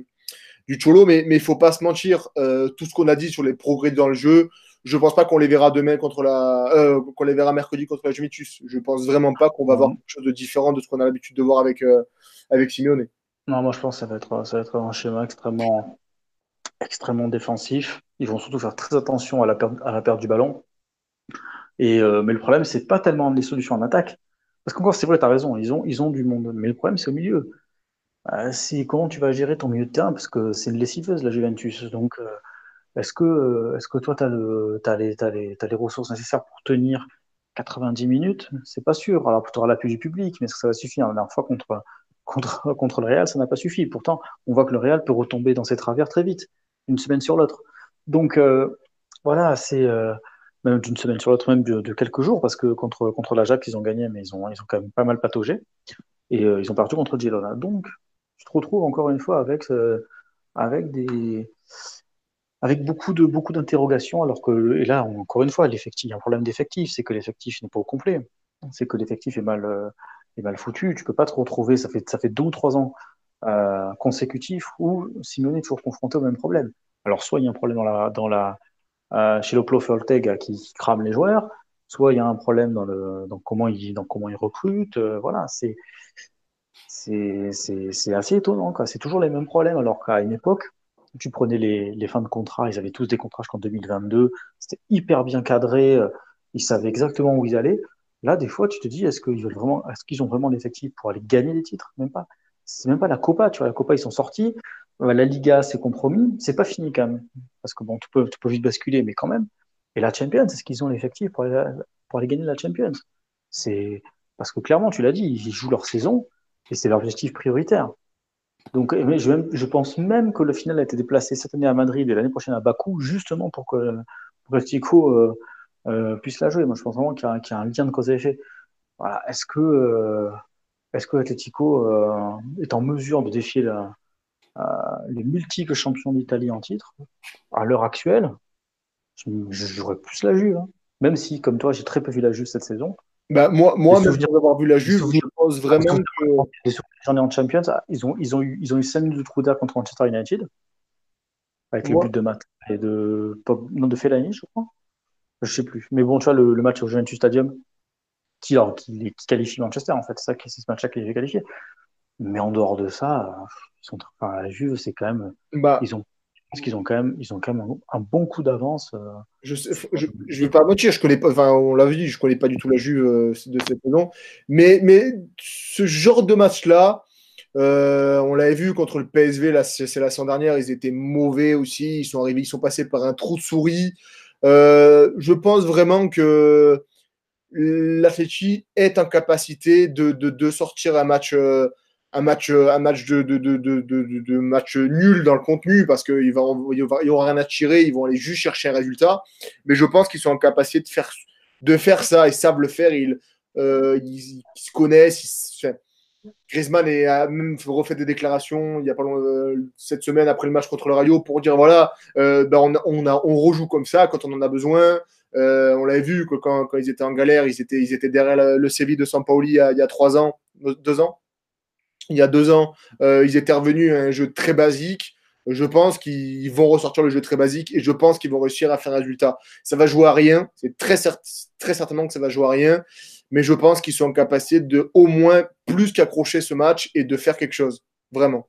du Cholo, mais il ne faut pas se mentir. Euh, tout ce qu'on a dit sur les progrès dans le jeu, je ne pense pas qu'on les verra demain contre la, euh, qu'on les verra mercredi contre la Juventus. Je ne pense vraiment pas qu'on va voir quelque chose de différent de ce qu'on a l'habitude de voir avec, avec Simeone. Non, moi je pense que ça va être, ça va être un schéma extrêmement, extrêmement défensif. Ils vont surtout faire très attention à la perte, à la perte du ballon. Et, mais le problème, c'est pas tellement les solutions en attaque, parce qu'encore, c'est vrai, tu as raison, ils ont, ils ont du monde. Mais le problème, c'est au milieu. Euh, comment tu vas gérer ton milieu de terrain? Parce que c'est une lessiveuse, la Juventus. Donc, euh, est-ce que, euh, est-ce que toi, tu as, as, les, as, les ressources nécessaires pour tenir 90 minutes? C'est pas sûr. Alors, tu auras l'appui du public, mais est-ce que ça va suffire? La dernière fois, contre, contre, contre le Real, ça n'a pas suffi. Pourtant, on voit que le Real peut retomber dans ses travers très vite, une semaine sur l'autre. Donc, voilà, c'est même d'une semaine sur l'autre, même de, quelques jours, parce que contre, contre l'Ajax, ils ont gagné, mais ils ont, ils ont quand même pas mal pataugé. Et euh, ils ont perdu contre Girona. Donc, tu te retrouves encore une fois avec, euh, avec, des, avec beaucoup de beaucoup d'interrogations, alors que, et là, encore une fois, l'effectif, il y a un problème d'effectif, c'est que l'effectif n'est pas au complet. C'est que l'effectif est mal, euh, est mal foutu. Tu peux pas te retrouver, ça fait, ça fait deux ou trois ans consécutifs où Simone est toujours confronté au même problème. Alors, soit il y a un problème dans la, dans la, euh, chez Loplo Ortega qui, crame les joueurs, soit il y a un problème dans, le, dans, comment, il, dans comment il recrute. Euh, voilà, c'est c'est assez étonnant. C'est toujours les mêmes problèmes, alors qu'à une époque, tu prenais les, les, fins de contrat, ils avaient tous des contrats jusqu'en 2022, c'était hyper bien cadré, euh, ils savaient exactement où ils allaient. Là, des fois, tu te dis, est-ce qu'ils veulent vraiment, est-ce qu'ils ont vraiment l'effectif pour aller gagner des titres? Même pas. C'est même pas la Copa, tu vois. La Copa, ils sont sortis, la Liga, c'est compromis. C'est pas fini quand même. Parce que bon, tu peux, tu peux vite basculer, mais quand même. Et la Champions, est-ce qu'ils ont l'effectif pour aller, pour aller gagner la Champions? C'est parce que clairement, tu l'as dit, ils jouent leur saison et c'est leur objectif prioritaire. Donc, je, je, pense même que le final a été déplacé cette année à Madrid et l'année prochaine à Bakou, justement pour que, pour euh, euh, puisse la jouer. Moi, je pense vraiment qu'il y, a un lien de cause à effet. Voilà. Est-ce que, euh, est-ce que Atletico est en mesure de défier euh, les multiples champions d'Italie en titre, à l'heure actuelle, j'aurais plus la Juve. Hein. Même si, comme toi, j'ai très peu vu la Juve cette saison. Bah, moi, moi même d'avoir vu la Juve, je pense vraiment que. J'en ai en Champions, ah, ils ont, ils ont eu, ils ont eu 5 minutes de trou d'air contre Manchester United. avec les buts de Matt et de, non, de Fellaini, je crois. Je sais plus. Mais bon, tu vois, le, match au Juventus Stadium, qui, qui, qualifie Manchester, en fait. C'est ça, c'est ce match-là qui est qualifié. Mais en dehors de ça, ils sont, enfin, la Juve, c'est quand même, bah, ils ont parce qu'ils ont quand même, ils ont quand un, bon coup d'avance. Euh. Je, je, je, vais pas mentir, je connais pas, enfin, on l'a dit, je connais pas du tout la Juve euh, de cette saison, mais, mais ce genre de match-là, euh, on l'avait vu contre le PSV, c'est la semaine dernière, ils étaient mauvais aussi, ils sont arrivés, ils passés par un trou de souris. je pense vraiment que l'Atleti est en capacité de, sortir un match un match, euh, un match de, de, de, de, match nul dans le contenu parce qu'il va, il aura rien à tirer, ils vont aller juste chercher un résultat. Mais je pense qu'ils sont en capacité de faire, de faire ça, ils savent le faire, ils, euh, ils, se connaissent. Griezmann a même refait des déclarations il y a pas longtemps, euh, cette semaine après le match contre le Rayo pour dire voilà, ben on, on rejoue comme ça quand on en a besoin. on l'avait vu que quand, quand, ils étaient en galère, ils étaient, ils étaient derrière le, le Séville de Sampaoli il y a, il y a trois ans, deux ans il y a deux ans, euh, ils étaient revenus à un jeu très basique. Je pense qu'ils vont ressortir le jeu très basique et je pense qu'ils vont réussir à faire un résultat. Ça va jouer à rien, c'est très, très certainement que ça va jouer à rien, mais je pense qu'ils sont en capacité de au moins plus qu'accrocher ce match et de faire quelque chose, vraiment.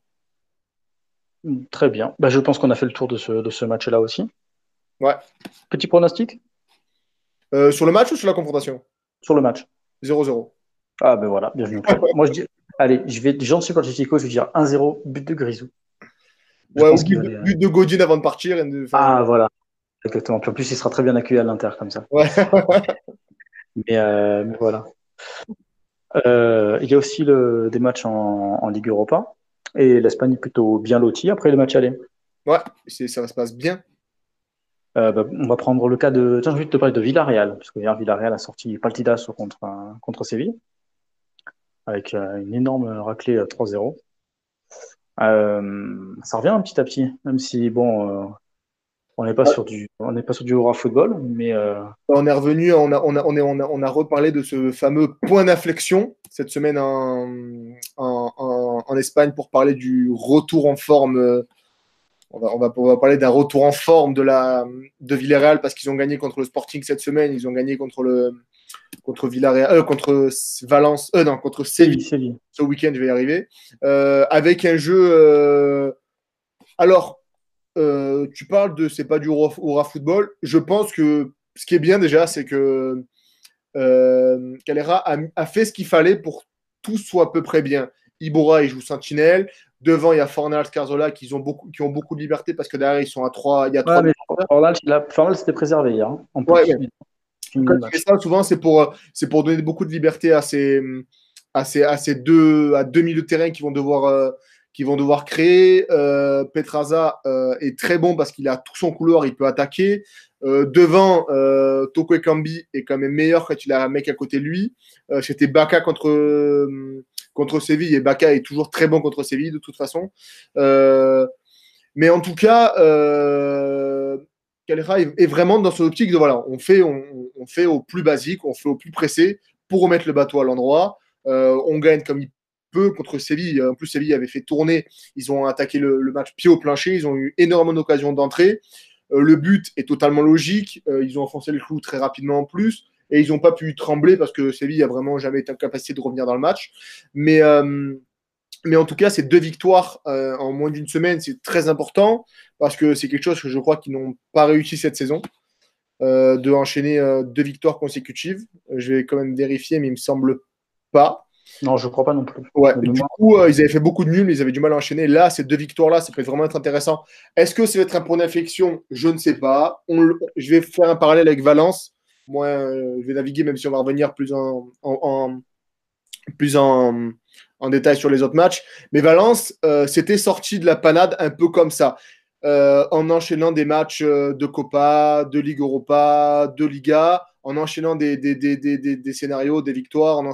Très bien. Bah, je pense qu'on a fait le tour de ce, de ce match-là aussi. Ouais. Petit pronostic? Euh, Sur le match ou sur la confrontation? Sur le match. 0-0. Ah ben voilà, bienvenue. Moi je dis, Allez, je vais, j'en suis Chico, je vais dire 1-0, but de Grisou. ouais, but, but, de Godin avant de partir. Ah, voilà. Exactement. Puis en plus, il sera très bien accueilli à l'Inter comme ça. Ouais. Euh, mais, voilà. Euh, il y a aussi le, des matchs en, Ligue Europa. Et l'Espagne est plutôt bien lotie après les matchs aller. Ouais, ça se passe bien. Euh, bah, on va prendre le cas de. Tiens, je vais te parler de Villarreal, parce que hier, Villarreal a sorti Partidas contre, contre Séville avec euh, une énorme raclée 3-0. Euh, ça revient petit à petit, même si bon, euh, on n'est pas sur du, on n'est pas sur du aura football, mais on est revenu, on a, on a, on est, on a, on a reparlé de ce fameux point d'inflexion cette semaine en, en, en, Espagne pour parler du retour en forme. On va, on va, on va parler d'un retour en forme de la de Villarreal parce qu'ils ont gagné contre le Sporting cette semaine, ils ont gagné contre le contre Villarreal, euh, contre Valence, euh, non, contre Séville. Ce week-end, je vais y arriver. Euh, avec un jeu. Alors, tu parles de c'est pas du aura football. Je pense que ce qui est bien déjà, c'est que Calera a, fait ce qu'il fallait pour que tout soit à peu près bien. Ibora, il joue Sentinelle. Devant, il y a Fornal, Carzola qui ont beaucoup, qui ont beaucoup de liberté parce que derrière, ils sont à 3. Il y a Fornal, c'était préservé hier. Hein, en ça, souvent, c'est pour, c'est pour donner beaucoup de liberté à ces, à ces, à ces deux, à deux milieux de terrain qui vont devoir, euh, qui vont devoir créer. Euh, Petraza euh, est très bon parce qu'il a tout son couloir, il peut attaquer. devant, Toko Ekambi est quand même meilleur quand il a un mec à côté de lui. C'était Baka contre, contre Séville et Baka est toujours très bon contre Séville de toute façon. mais en tout cas, Calera est, vraiment dans son optique de voilà, on fait, on, fait au plus basique, on fait au plus pressé pour remettre le bateau à l'endroit. Euh, on gagne comme il peut contre Séville. En plus, Séville avait fait tourner. Ils ont attaqué le, match pied au plancher. Ils ont eu énormément d'occasions d'entrée. Euh, le but est totalement logique. Euh, ils ont enfoncé le clou très rapidement en plus. Et ils n'ont pas pu trembler parce que Séville a vraiment jamais été en de revenir dans le match. Mais mais en tout cas, ces deux victoires en moins d'une semaine, c'est très important parce que c'est quelque chose que je crois qu'ils n'ont pas réussi cette saison, euh, de enchaîner euh, deux victoires consécutives. Je vais quand même vérifier, mais il me semble pas. Non, je crois pas non plus. Ouais, du coup, ils avaient fait beaucoup de nuls, ils avaient du mal à enchaîner. Là, ces deux victoires-là, ça peut vraiment être intéressant. Est-ce que ça va être un point d'inflexion? Je ne sais pas. je vais faire un parallèle avec Valence. Moi, je vais naviguer, même si on va revenir plus en plus en, en détail sur les autres matchs. Mais Valence euh, s'était sorti de la panade un peu comme ça, euh, en enchaînant des matchs euh, de Copa, de Ligue Europa, de Liga, en enchaînant des, des, des, des scénarios, des victoires, en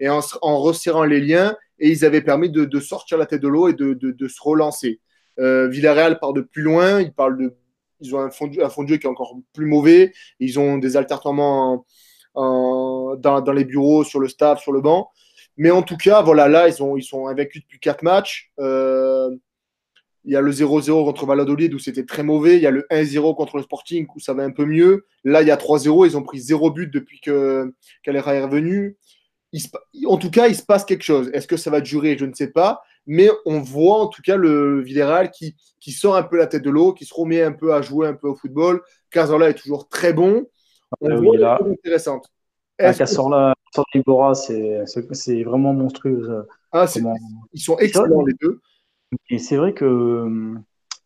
et en, en, resserrant les liens. Et ils avaient permis de, de sortir la tête de l'eau et de, de, se relancer. Villarreal part de plus loin, ils, parlent de, ils ont un fond, un fond de jeu qui est encore plus mauvais, ils ont des alternements en, dans, dans, les bureaux, sur le staff, sur le banc. Mais en tout cas, voilà, là, ils, ont, ils sont invaincus depuis quatre matchs. Euh, il y a le 0-0 contre Valladolid où c'était très mauvais. Il y a le 1-0 contre le Sporting où ça va un peu mieux. Là, il y a 3-0. Ils ont pris 0 but depuis que Calera est revenu. en tout cas, il se passe quelque chose. Est-ce que ça va durer? Je ne sais pas. Mais on voit en tout cas le Villarreal qui, qui sort un peu la tête de l'eau, qui se remet un peu à jouer un peu au football. Cazorla est toujours très bon. On ah, voit oui, là. intéressante. Ah, Cazorla, c'est vraiment monstrueux. Ah, Ils sont excellents les deux. Et c'est vrai que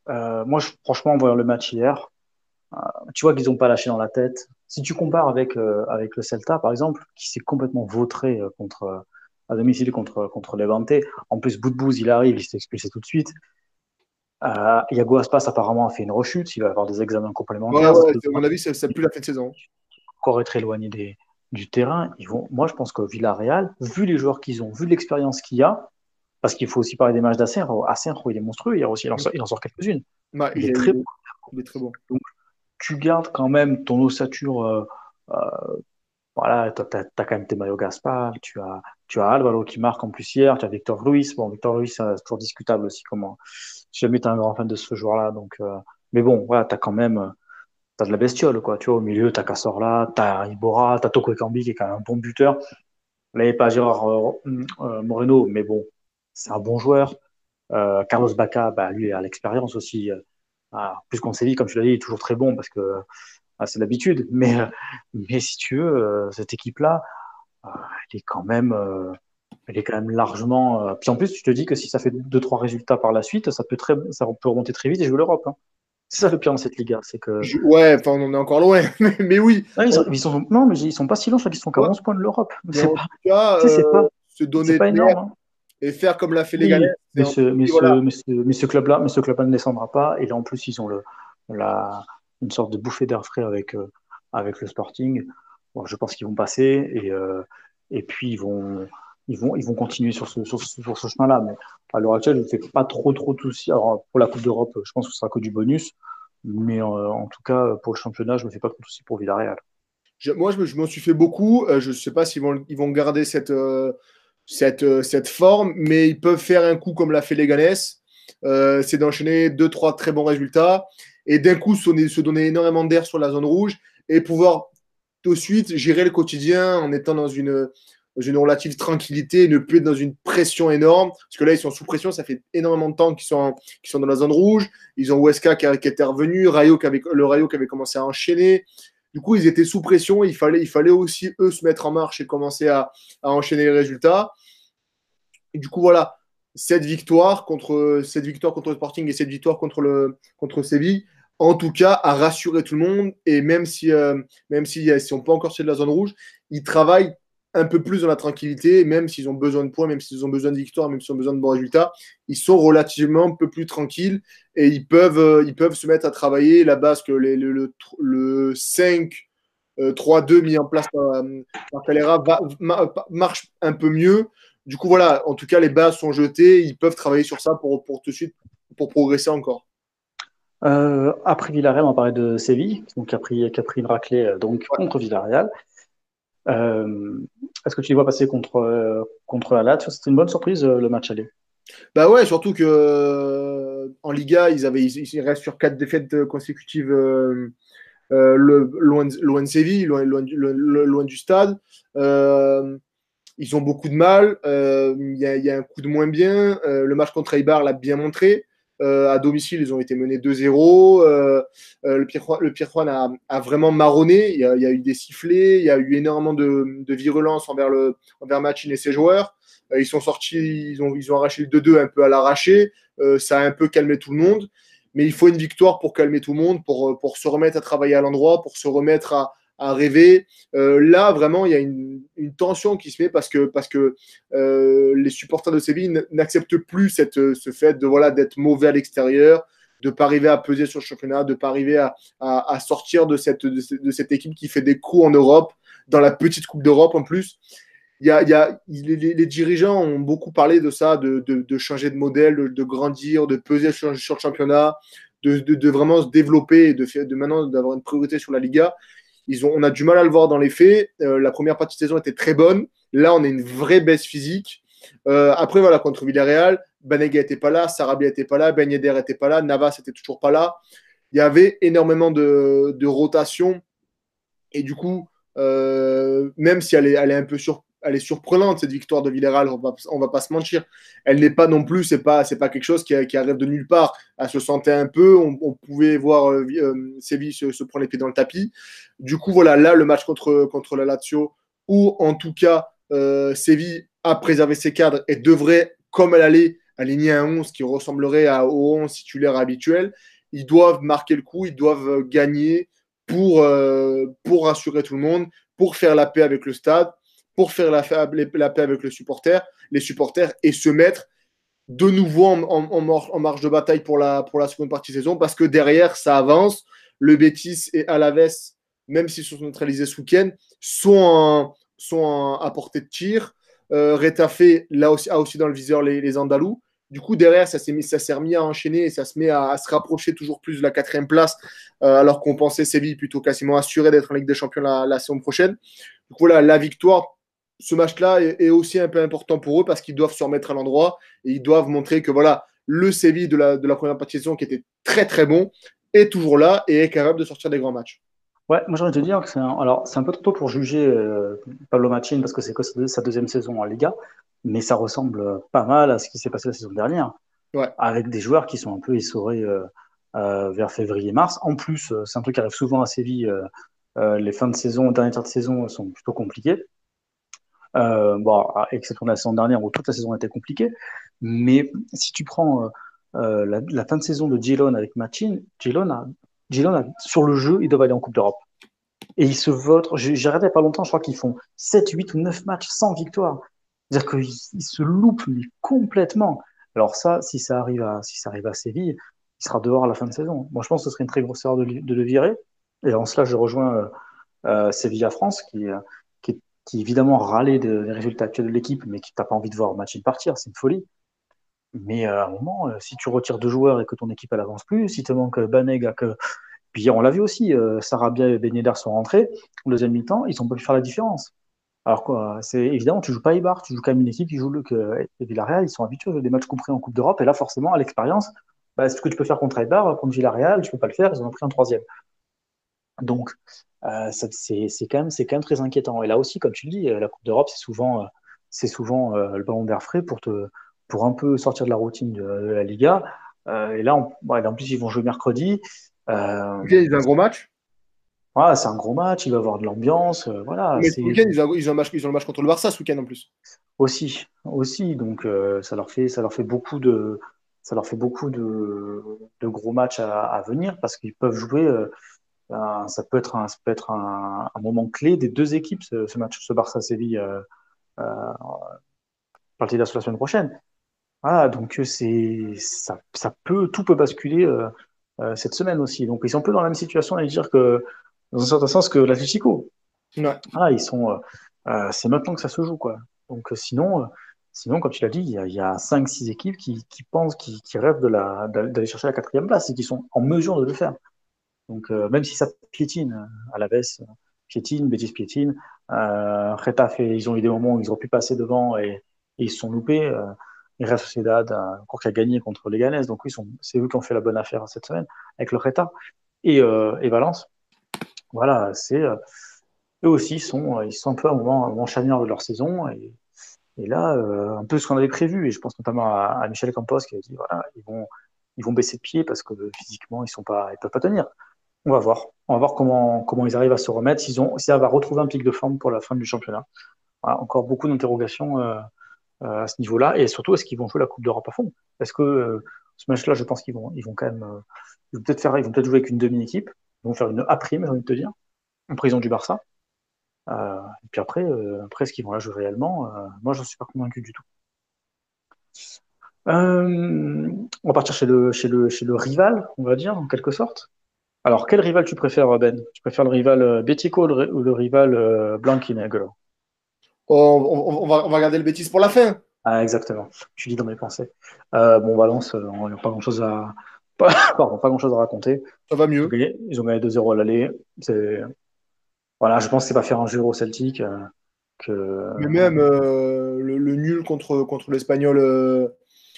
euh, moi, je, franchement, en voyant le match hier, euh, tu vois qu'ils n'ont pas lâché dans la tête. Si tu compares avec, euh, avec le Celta, par exemple, qui s'est complètement vautré contre, à domicile contre, contre Levante, en plus, Boudbouz, il arrive, il s'est expulsé tout de suite. Euh, Yago Aspas, apparemment, a fait une rechute. Il va avoir des examens complémentaires. Ouais, à mon avis, ça, ça plus la fin de saison. Encore être éloigné des, du terrain. Ils vont, moi, je pense que Villarreal, vu les joueurs qu'ils ont, vu l'expérience qu'il y a, parce qu'il faut aussi parler des matchs d'Acenro. Acenro, il est monstrueux. Il, aussi, il, en, sort, il en sort quelques-unes. il, est très bon. Il est très bon. Donc, tu gardes quand même ton ossature. Euh, euh, voilà, tu as, quand même tes Mario Gaspar, tu as, tu as Alvaro qui marque en plus hier, tu as Victor Ruiz. Bon, Victor Ruiz, c'est toujours discutable aussi. Comment, si jamais tu es un grand fan de ce joueur-là. Donc, euh, mais bon, voilà, tu as quand même as de la bestiole. Quoi, tu vois, au milieu, tu as Cassorla, tu as Ibora, tu as Toko Ekambi qui est quand même un bon buteur. Là, il n'y a pas Gérard Moreno, mais bon, c'est un bon joueur. Euh, Carlos Baca, bah, lui, a l'expérience aussi. Euh, plus qu'on dit, comme tu l'as dit, il est toujours très bon parce que ah, c'est l'habitude. Mais, mais si tu veux, euh, cette équipe-là, elle est quand même, elle est quand même largement. Puis en plus, tu te dis que si ça fait deux trois résultats par la suite, ça peut très, ça peut remonter très vite et jouer l'Europe. Hein. C'est ça le pire dans cette Liga, c'est que. Ouais, enfin, on en est encore loin, mais, oui. Ah, ils sont... Non, mais ils sont pas si loin, je crois qu'ils sont qu'à 11 points de l'Europe. C'est pas... pas... se donner pas énorme. Hein et faire comme l'a fait les Galais. Mais ce, mais, ce, mais, ce, club-là ne descendra pas. Et là, en plus, ils ont le, la, une sorte de bouffée d'air frais avec, euh, avec le Sporting. Bon, je pense qu'ils vont passer. Et, euh, et puis, ils vont, ils, vont, ils vont continuer sur ce, sur, sur ce chemin-là. Mais à l'heure actuelle, je ne fais pas trop, trop de soucis. Alors, pour la Coupe d'Europe, je pense que ce sera que du bonus. Mais euh, en tout cas, pour le championnat, je ne me fais pas trop de soucis pour Villarreal. moi, je, m'en suis fait beaucoup. je ne sais pas s'ils vont, ils vont garder cette cette, euh, cette forme, mais ils peuvent faire un coup comme l'a fait Leganés. Euh, c'est d'enchaîner deux, trois très bons résultats et d'un coup se donner énormément d'air sur la zone rouge et pouvoir tout de suite gérer le quotidien en étant dans une, relative tranquillité, ne plus être dans une pression énorme. Parce que là, ils sont sous pression, ça fait énormément de temps qu'ils sont, sont dans la zone rouge. Ils ont Weska qui, qui était revenu, Rayo qui le Rayo qui avait commencé à enchaîner. Du coup, ils étaient sous pression. Il fallait, il fallait aussi, eux, se mettre en marche et commencer à, enchaîner les résultats. Du coup, voilà, cette victoire contre, cette victoire contre le Sporting et cette victoire contre, le, contre Séville, en tout cas, a rassuré tout le monde. Et même si, euh, même si, si on peut encore sortir de la zone rouge, ils travaillent un peu plus dans la tranquillité, même s'ils ont besoin de points, même s'ils ont besoin de victoires, même s'ils ont besoin de bons résultats, ils sont relativement un peu plus tranquilles et ils peuvent, euh, ils peuvent se mettre à travailler. La base que le, le, le 5 3-2 euh, mis en place par, Calera marche un peu mieux. Du coup, voilà, en tout cas, les bases sont jetées. Ils peuvent travailler sur ça pour, pour tout de suite, pour progresser encore. Euh, après Villarreal, on parlait de Séville, donc qui a pris, qui a pris une raclée donc, contre Villarreal. Euh, est-ce que tu les vois passer contre, euh, contre la Lazio C'était une bonne surprise euh, le match aller. Bah ouais, surtout que en Liga, ils, avaient, ils, restent sur quatre défaites consécutives loin, loin de Séville, loin, loin, du stade. ils ont beaucoup de mal. Il y, y, a un coup de moins bien. le match contre Eibar l'a bien montré. Euh, à domicile, ils ont été menés 2-0. Euh, euh, le Pierre, le a, vraiment marronné. Il y, a, eu des sifflets, il y a eu énormément de, virulence envers, le, envers Machin et ses joueurs. ils sont sortis, ils ont, ils ont arraché le 2-2 un peu à l'arraché. ça a un peu calmé tout le monde. Mais il faut une victoire pour calmer tout le monde, pour, pour se remettre à travailler à l'endroit, pour se remettre à, à rêver. Euh, là, vraiment, il y a une, tension qui se met parce que, parce que euh, les supporters de Séville n'acceptent plus cette, ce fait de voilà d'être mauvais à l'extérieur, de pas arriver à peser sur le championnat, de pas arriver à, sortir de cette, de, équipe qui fait des coups en Europe, dans la petite Coupe d'Europe en plus. Il y a, il y a les, dirigeants ont beaucoup parlé de ça, de, de, changer de modèle, de, grandir, de peser sur, sur le championnat, de, vraiment se développer et de, de maintenant d'avoir une priorité sur la Liga on a du mal à le voir dans les faits. Euh, la première partie de saison était très bonne. Là, on a une vraie baisse physique. Euh, après, voilà, contre Villarreal, Banega n'était pas là, Sarabia n'était pas là, Ben n'était pas là, Navas n'était toujours pas là. Il y avait énormément de, de rotation. Et du coup, euh, même si elle est un peu sur, elle est surprenante cette victoire de Villarreal, on va, va pas se mentir. Elle n'est pas non plus, c'est pas, c'est pas quelque chose qui, arrive de nulle part. Elle se sentait un peu, on, pouvait voir euh, euh Séville se, prendre les pieds dans le tapis. Du coup, voilà, là le match contre contre la Lazio, où en tout cas euh, Séville a préservé ses cadres et devrait, comme elle allait, aligner un 11 qui ressemblerait à, au 11 titulaire habituel. Ils doivent marquer le coup, ils doivent gagner pour, pour rassurer tout le monde, pour faire la paix avec le stade, pour faire la, paix avec le supporter, les supporters et se mettre de nouveau en, en, marche de bataille pour la, seconde partie de saison parce que derrière, ça avance. Le Betis et Alaves, même s'ils sont neutralisés ce week-end, sont, à portée de tir. Euh, Retafe là aussi, a aussi dans le viseur les, les Andalous. Du coup, derrière, ça s'est, mis, remis à enchaîner et ça se met à, se rapprocher toujours plus de la quatrième place, euh, alors qu'on pensait Séville plutôt quasiment assuré d'être en Ligue des Champions la, la saison prochaine. Du coup, là, la victoire, ce match-là est, est, aussi un peu important pour eux parce qu'ils doivent se remettre à l'endroit et ils doivent montrer que voilà, le Séville de la, de la première partie de saison qui était très très bon est toujours là et est capable de sortir des grands matchs. Ouais, moi j'ai envie de te dire que c'est un, alors c'est un peu trop tôt pour juger euh, Pablo Machin parce que c'est que sa deuxième saison en Liga, mais ça ressemble pas mal à ce qui s'est passé la saison dernière, ouais. avec des joueurs qui sont un peu essorés euh, euh, vers février-mars. En plus, c'est un truc qui arrive souvent à Séville. les fins de saison, dernier tiers de saison sont plutôt compliquées. Bon, exception de la saison dernière où toute la saison était compliquée, mais si tu prends la, la, fin de saison de Gilon avec Machin, Gilon a Gilon, sur le jeu, ils doivent aller en Coupe d'Europe. Et ils se votent. J'ai regardé il a pas longtemps, je crois qu'ils font 7, 8 ou 9 matchs sans victoire. C'est-à-dire qu'ils se loupent complètement. Alors ça, si ça arrive à, si ça arrive à Séville, il sera dehors à la fin de saison. Moi, je pense que ce serait une très grosse erreur de, de le virer. Et en cela, je rejoins euh, euh, Séville-France, qui, euh, qui, qui, évidemment râlait de, des résultats actuels de l'équipe, mais qui n'a pas envie de voir Machin partir. C'est une folie. Mais euh, à un moment, euh, si tu retires deux joueurs et que ton équipe elle avance plus, si te manque Banega, que puis on l'a vu aussi, euh, Sarabia et Ben Yedder sont rentrés en deuxième mi-temps, ils ont pas pu faire la différence. Alors quoi, c'est évidemment tu joues pas Ibar, tu joues quand même une équipe qui joue le que Villarreal, ils sont habitués à des matchs compris en Coupe d'Europe et là forcément à l'expérience, bah, ce que tu peux faire contre Ibar, contre Villarreal, tu peux pas le faire, ils en ont pris un troisième. Donc euh, c'est quand même c'est quand même très inquiétant. Et là aussi, comme tu le dis, la Coupe d'Europe c'est souvent c'est souvent le ballon d'air frais pour te pour un peu sortir de la routine de, de la Liga. Euh, et là, on, ouais, en plus, ils vont jouer mercredi. Euh, okay, c'est un gros match? Voilà, c'est un gros match, il va y avoir de l'ambiance. Euh, voilà, Mais ce week-end, ils, ils, ont match, ils ont le match contre le Barça ce week-end en plus. Aussi, aussi. Donc, euh, ça, leur fait, ça leur fait beaucoup de, ça leur fait beaucoup de, de gros matchs à, à venir parce qu'ils peuvent jouer. Euh, ça peut être un, ça peut être un, un, moment clé des deux équipes, ce, ce match, ce Barça-Séville, euh, euh, la semaine prochaine. Voilà, donc euh, c'est ça, ça peut tout peut basculer euh, euh, cette semaine aussi. Donc ils sont un peu dans la même situation à dire que dans un certain sens que l'Atlético. Ouais. Ah, ils sont c'est maintenant que ça se joue quoi. Donc sinon sinon comme tu l'as dit, il y a, a 5 6 équipes qui, qui pensent qui, qui rêvent de la d'aller chercher la quatrième place et qui sont en mesure de le faire. Donc même si ça piétine à la baisse piétine, Betis piétine, euh, Retafe, ils ont eu des moments où ils auraient pu passer devant et, ils se sont loupés. Euh, et Real Sociedad a encore qu'à gagner contre les Ganes. Donc oui, c'est eux qui ont fait la bonne affaire cette semaine avec le Reta et, euh, et Valence. Voilà, c'est euh, eux aussi sont ils sont un peu à un moment, moment charnière de leur saison et, là euh, un peu ce qu'on avait prévu et je pense notamment à, Michel Campos qui a dit voilà ils vont ils vont baisser de pied parce que physiquement ils ils peuvent pas tenir. On va voir, comment ils arrivent à se remettre s'ils ont si ça va retrouver un pic de forme pour la fin du championnat. Encore beaucoup d'interrogations. Euh, euh, à ce niveau-là Et surtout, est-ce qu'ils vont jouer la Coupe d'Europe à fond? Parce que euh, ce match-là, je pense qu'ils vont, ils quand même, peut-être jouer avec une demi-équipe. Ils vont faire une A prime, j'ai envie de te dire, en prison du Barça. Et puis après, après, est-ce qu'ils vont la jouer réellement? Moi, j'en suis pas convaincu du tout. on va partir chez le rival, on va dire, en quelque sorte. Alors, quel rival tu préfères, Ben? Tu préfères le rival Bético ou le, rival Blanquinegro? On, on, va, on va garder le bêtise pour la fin. Ah, exactement. Je lis dans mes pensées. Euh, bon, Valence, euh, on n'a pas grand chose à. Pardon, pas grand chose à raconter. Ça va mieux. Ils ont gagné, 2-0 à l'aller. Voilà, je pense que c'est pas faire un jeu au Celtic. Euh, que... Mais même euh, le, le, nul contre, contre l'Espagnol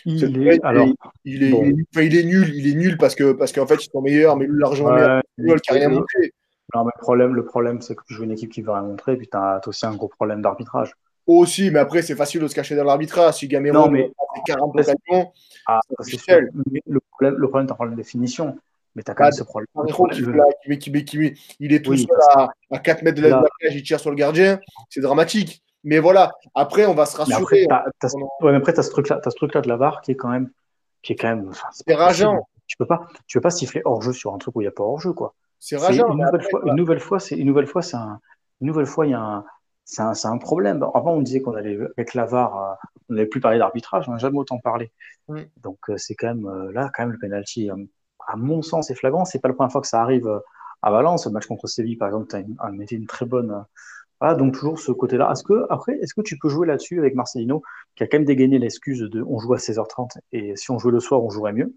Il est, alors, il, est, il, est, nul, il est nul parce que parce qu'en fait ils sont meilleurs, mais l'argent ouais, meilleur, qui a rien montré. Non, mais le problème, le problème c'est que tu joues une équipe qui veut rien montrer, puis tu as, aussi un gros problème d'arbitrage. Aussi, mais après c'est facile de se cacher dans l'arbitrage. Si Gamero non, mais, a 40 occasions, ah, c'est le problème, le problème, as un problème de définition. Mais tu as quand même ce problème. il est tout seul à, à, 4 mètres de la cage, il tire sur le gardien. C'est dramatique. Mais voilà, après, on va se rassurer. Mais après, tu ouais, après, as ce truc-là truc de la VAR qui est quand même. Qui est quand même c'est rageant. Tu peux pas, tu peux pas siffler hors jeu sur un truc où il n'y a pas hors jeu, quoi. C'est rageant. Une, nouvelle fois, une nouvelle fois, c'est une nouvelle fois, c'est un, une nouvelle fois, il y a un, c'est un, un, problème. Avant, on disait qu'on allait avec la VAR, euh, on n'avait plus parlé d'arbitrage, on n'a jamais autant parlé. Donc euh, c'est quand même euh, là, quand même le penalty, à mon sens, est flagrant. C'est pas la première fois que ça arrive à Valence. Le match contre Séville, par exemple, tu as une, une très bonne donc toujours ce côté-là. Est-ce que, après, est-ce que tu peux jouer là-dessus avec Marcelino, qui a quand même dégainé l'excuse de on joue à 16h30 et si on jouait le soir, on jouerait mieux?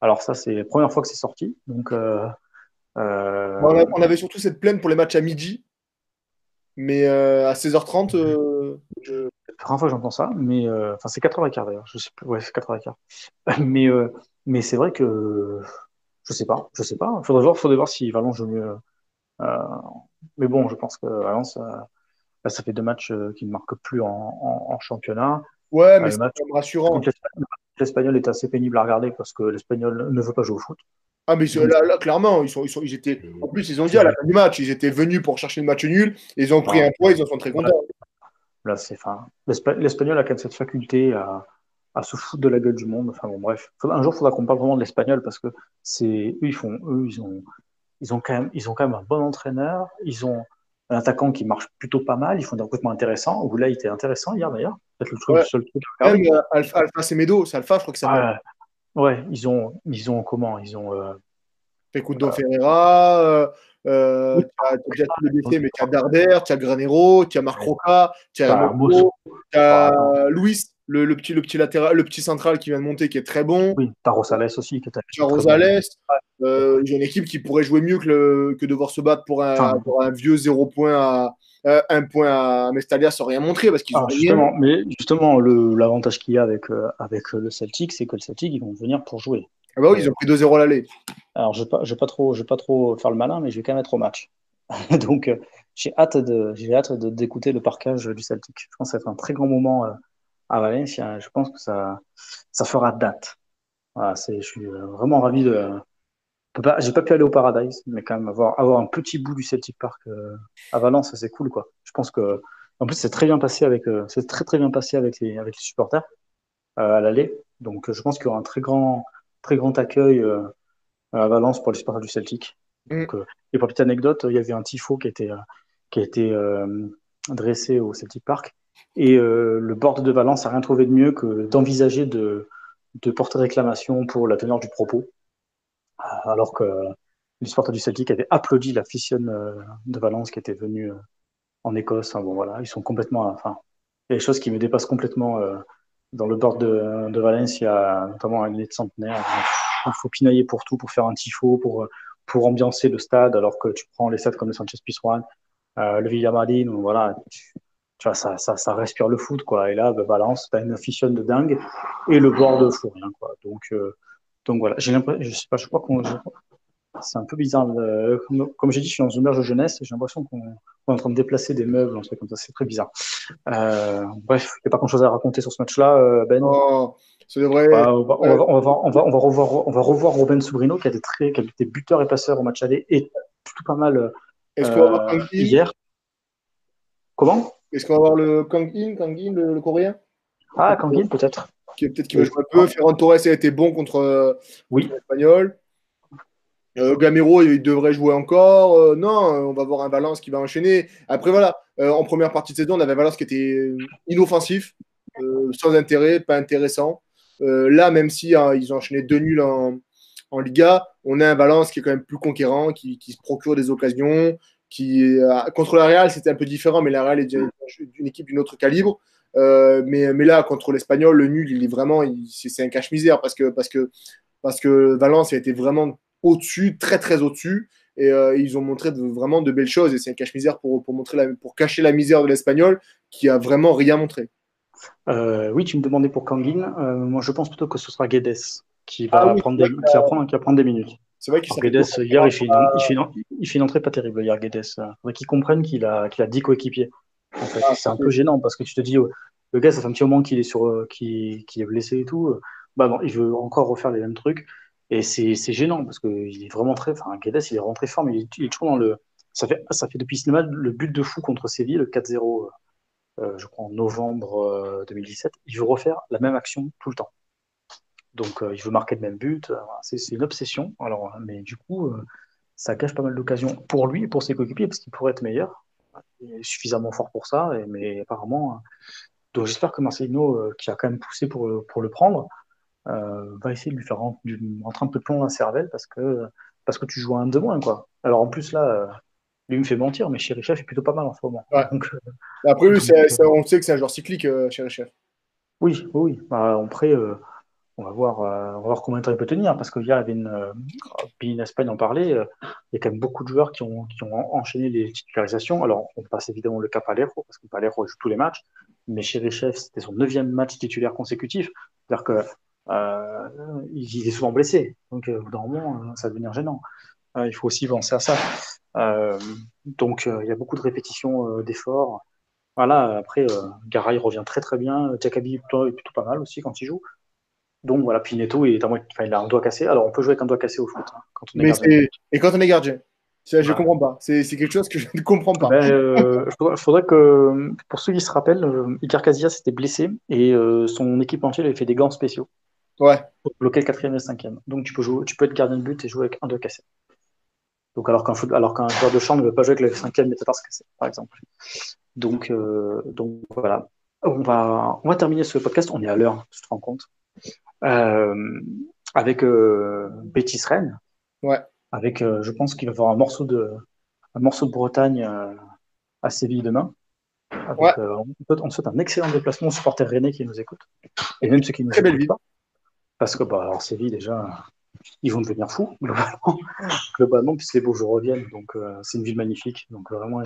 Alors ça, c'est la première fois que c'est sorti. Donc, euh, euh, on, avait surtout cette plainte pour les matchs à midi, mais euh, à 16h30, je... C'est la première fois que j'entends ça, mais enfin c'est 4h15 d'ailleurs, je sais plus, ouais c'est 4h15. mais mais c'est vrai que je sais pas, je sais pas. Faudrait voir, faudrait voir si Valence joue mieux mais bon, je pense que Valence, euh, ça fait deux matchs euh, qui ne marquent plus en, championnat. Ouais, mais c'est rassurant. L'Espagnol est assez pénible à regarder parce que l'Espagnol ne veut pas jouer au foot. Ah, mais là, clairement, ils, sont, ils, sont, ils étaient. En plus, ils ont dit à la fin du match, ils étaient venus pour chercher le match nul, ils ont pris un point, ils en sont très contents. Là, c'est fin. L'Espagnol a quand même cette faculté à, à, se foutre de la gueule du monde. Enfin bon, bref. Un jour, il faudra qu'on parle vraiment de l'Espagnol parce que c'est eux, ils font, eux, ils ont, ils ont quand même, ils ont quand même un bon entraîneur. Ils ont un attaquant qui marche plutôt pas mal. Ils font des recrutements intéressants. Vous là, il était intéressant hier d'ailleurs. Peut-être le, truc, seul truc. Même euh, Alpha, Alpha Semedo, c'est Alpha, je crois que ça. ouais, ils ont, ils ont comment? Ils ont. Euh, Ferreira. Euh, euh, tu as, déjà tous les blessés, mais tu as Darder, tu as Granero, tu as Marc Roca, tu as, tu as Luis le, le, petit, le, petit latéral, le petit central qui vient de monter, qui est très bon. Oui, t'as Rosales aussi. Qui est Rosales. Euh, j'ai une équipe qui pourrait jouer mieux que, le, que devoir se battre pour un, pour un vieux 0 point à. Euh, un point à Mestalia sans rien montrer parce qu'ils ah, justement, Mais justement, l'avantage qu'il y a avec, euh, avec le Celtic, c'est que le Celtic, ils vont venir pour jouer. Ah bah oui, ils ont pris 2-0 à l'aller. Alors, je ne vais, pas trop, pas trop faire le malin, mais je vais quand même être au match. Donc, j'ai hâte d'écouter le parquage du Celtic. Je pense que ça va être un très grand moment à Valencia, je pense que ça, ça fera date. Voilà, je suis euh, vraiment ravi de. J'ai pas pu aller au Paradise, mais quand même avoir, avoir un petit bout du Celtic Park euh, à Valence, c'est cool quoi. Je pense que en plus c'est très bien passé avec, euh, c'est très très bien passé avec les avec les supporters à l'aller. Donc je pense qu'il y aura un très grand très grand accueil à Valence pour les supporters du Celtic. Mm. Donc, et pour petite anecdote, il y avait un tifo qui était qui a été dressé au Celtic Park et euh, le board de Valence n'a rien trouvé de mieux que d'envisager de, porter réclamation pour la teneur du propos, euh, alors que les supporters du Celtic avaient applaudi la fission euh, de Valence qui était venue en Écosse. bon, voilà, ils sont complètement. Enfin, il y a des choses qui me dépassent complètement. dans le board de, Valence, il y a notamment un de centenaire. Il faut pinailler pour tout, pour faire un tifo, pour, pour ambiancer le stade, alors que tu prends les stades comme le Sanchez Pizjuan, euh, le Villamarín, voilà, ça, ça, ça, respire le foot, quoi. Et là, bah, Valence, t'as une aficionne de dingue et le bord de fou rien, quoi. Donc, euh, donc voilà. J'ai l'impression, je sais pas, je crois qu'on, c'est un peu bizarre. comme, j'ai dit, je suis dans une berge de jeunesse j'ai l'impression qu'on est en train de déplacer des meubles, un truc comme ça. C'est très bizarre. Euh, bref, il n'y a pas grand chose à raconter sur ce match-là, euh, Ben. Oh, devrait... Bah, on, va, on, va, on, va, on, va, on, va, revoir, on va revoir Robin Sobrino qui a, été très, qui a été buteur et passeur au match aller et tout pas mal euh, hier. Comment? Est-ce qu'on va voir le Kangin, Kangin le, coréen? Ah, Kangin, peut-être. Peut-être qu'il va jouer un peu. Ferran Torres a été bon contre, euh, oui. l'Espagnol. Euh, Gamero, il devrait jouer encore. Euh, non, on va voir un Valence qui va enchaîner. Après, voilà, en première partie de saison, on avait Valence qui était inoffensif, sans intérêt, pas intéressant. là, même si hein, ils ont enchaîné deux nuls en, Liga, on a un Valence qui est quand même plus conquérant, qui, qui se procure des occasions, qui euh, contre la Real c'était un peu différent, mais la Real est une équipe d'une autre calibre. Euh, mais, mais là, contre l'Espagnol, le nul, il est vraiment, c'est un cache-misère parce que, parce, que, parce que Valence a été vraiment au-dessus, très très au-dessus. Et euh, ils ont montré vraiment de belles choses. Et c'est un cache-misère pour, pour, montrer la, pour cacher la misère de l'Espagnol qui a vraiment rien montré. oui, tu me demandais pour Kangin. moi, je pense plutôt que ce sera Guedes qui va, ah prendre, des, qui va, prendre, qui va prendre des minutes. C'est vrai qu'il Guedes, hier, il fait, une, il, fait une, il fait, une, entrée pas terrible, hier, Guedes. Il faudrait qu'il comprenne qu'il a, qu'il a 10 coéquipiers. En fait. Ah, c'est un peu gênant parce que tu te dis, le gars, ça fait un petit moment qu'il est, sur, qu'il, qu'il est blessé et tout. Bah, bon, il veut encore refaire les mêmes trucs. Et c'est, c'est gênant parce qu'il est vraiment très. Enfin, Guedes, il est rentré fort, mais il, il est toujours dans le. Ça fait, ça fait depuis cinéma le but de fou contre Séville, le 4-0, euh, je crois en novembre 2017. Euh, il veut refaire la même action tout le temps. Donc, euh, il veut marquer le même but. C'est, c'est une obsession. Alors, mais du coup, ça cache pas mal d'occasions pour lui et pour ses coéquipiers parce qu'il pourrait être meilleur. Il est suffisamment fort pour ça, et, mais apparemment. donc, j'espère que Marcelino, qui a quand même poussé pour, pour le prendre, euh, va essayer de lui faire rentrer, un peu de plomb dans la cervelle parce que, parce que tu joues un de moins. Quoi. Alors en plus, là, euh, lui me fait mentir, mais Cherichev est plutôt pas mal en ce moment. Donc, euh, Après, lui, on sait que c'est un joueur cyclique, euh, Cherichev. Oui, oui. Bah, après, on, va voir, voir combien de temps il peut tenir parce qu'il y avait une. Puis Espagne en parlait, il y a quand même beaucoup de joueurs qui ont, enchaîné les titularisations. Alors, on passe évidemment le cas Palero parce que Palero joue tous les matchs, mais Cherichev, c'était son neuvième match titulaire consécutif. C'est-à-dire que euh, est souvent blessé. Donc, euh, au bout d'un moment, euh, ça va devenir gênant. il faut aussi penser à ça. donc, il y a beaucoup de répétitions d'efforts. Voilà, après, Garay revient très très bien. Jackaby est plutôt, pas mal aussi quand il joue. Donc voilà, Pinetto, il, il a un doigt cassé. Alors on peut jouer avec un doigt cassé au foot hein, quand on est Mais Et quand on est gardien je ne comprends pas. C'est quelque chose que je ne comprends pas. Ben, il faudrait, que, pour ceux qui se rappellent, Icar Casillas s'était blessé et son équipe entière avait fait des gants spéciaux. Ouais. Pour bloquer le quatrième et le cinquième. Donc tu peux, jouer, tu peux être gardien de but et jouer avec un deux cassé. Donc alors qu'un joueur de champ ne veut pas jouer avec le cinquième métatarse cassé, par exemple. Donc, euh, donc voilà. On va, on va terminer ce podcast. On est à l'heure, tu te rends compte. Euh, avec euh, Bétis Rennes. Ouais. Avec, euh, je pense qu'il va y avoir un morceau de, un morceau de Bretagne à Séville demain. ouais. on, souhaite un excellent déplacement aux supporters rennais qui nous écoutent. Et même ceux qui nous Très belle vie. Parce que, bah, alors, Séville, déjà, ils vont devenir fous, globalement, globalement puisque les beaux jours reviennent. Donc, euh, c'est une ville magnifique. Donc, vraiment,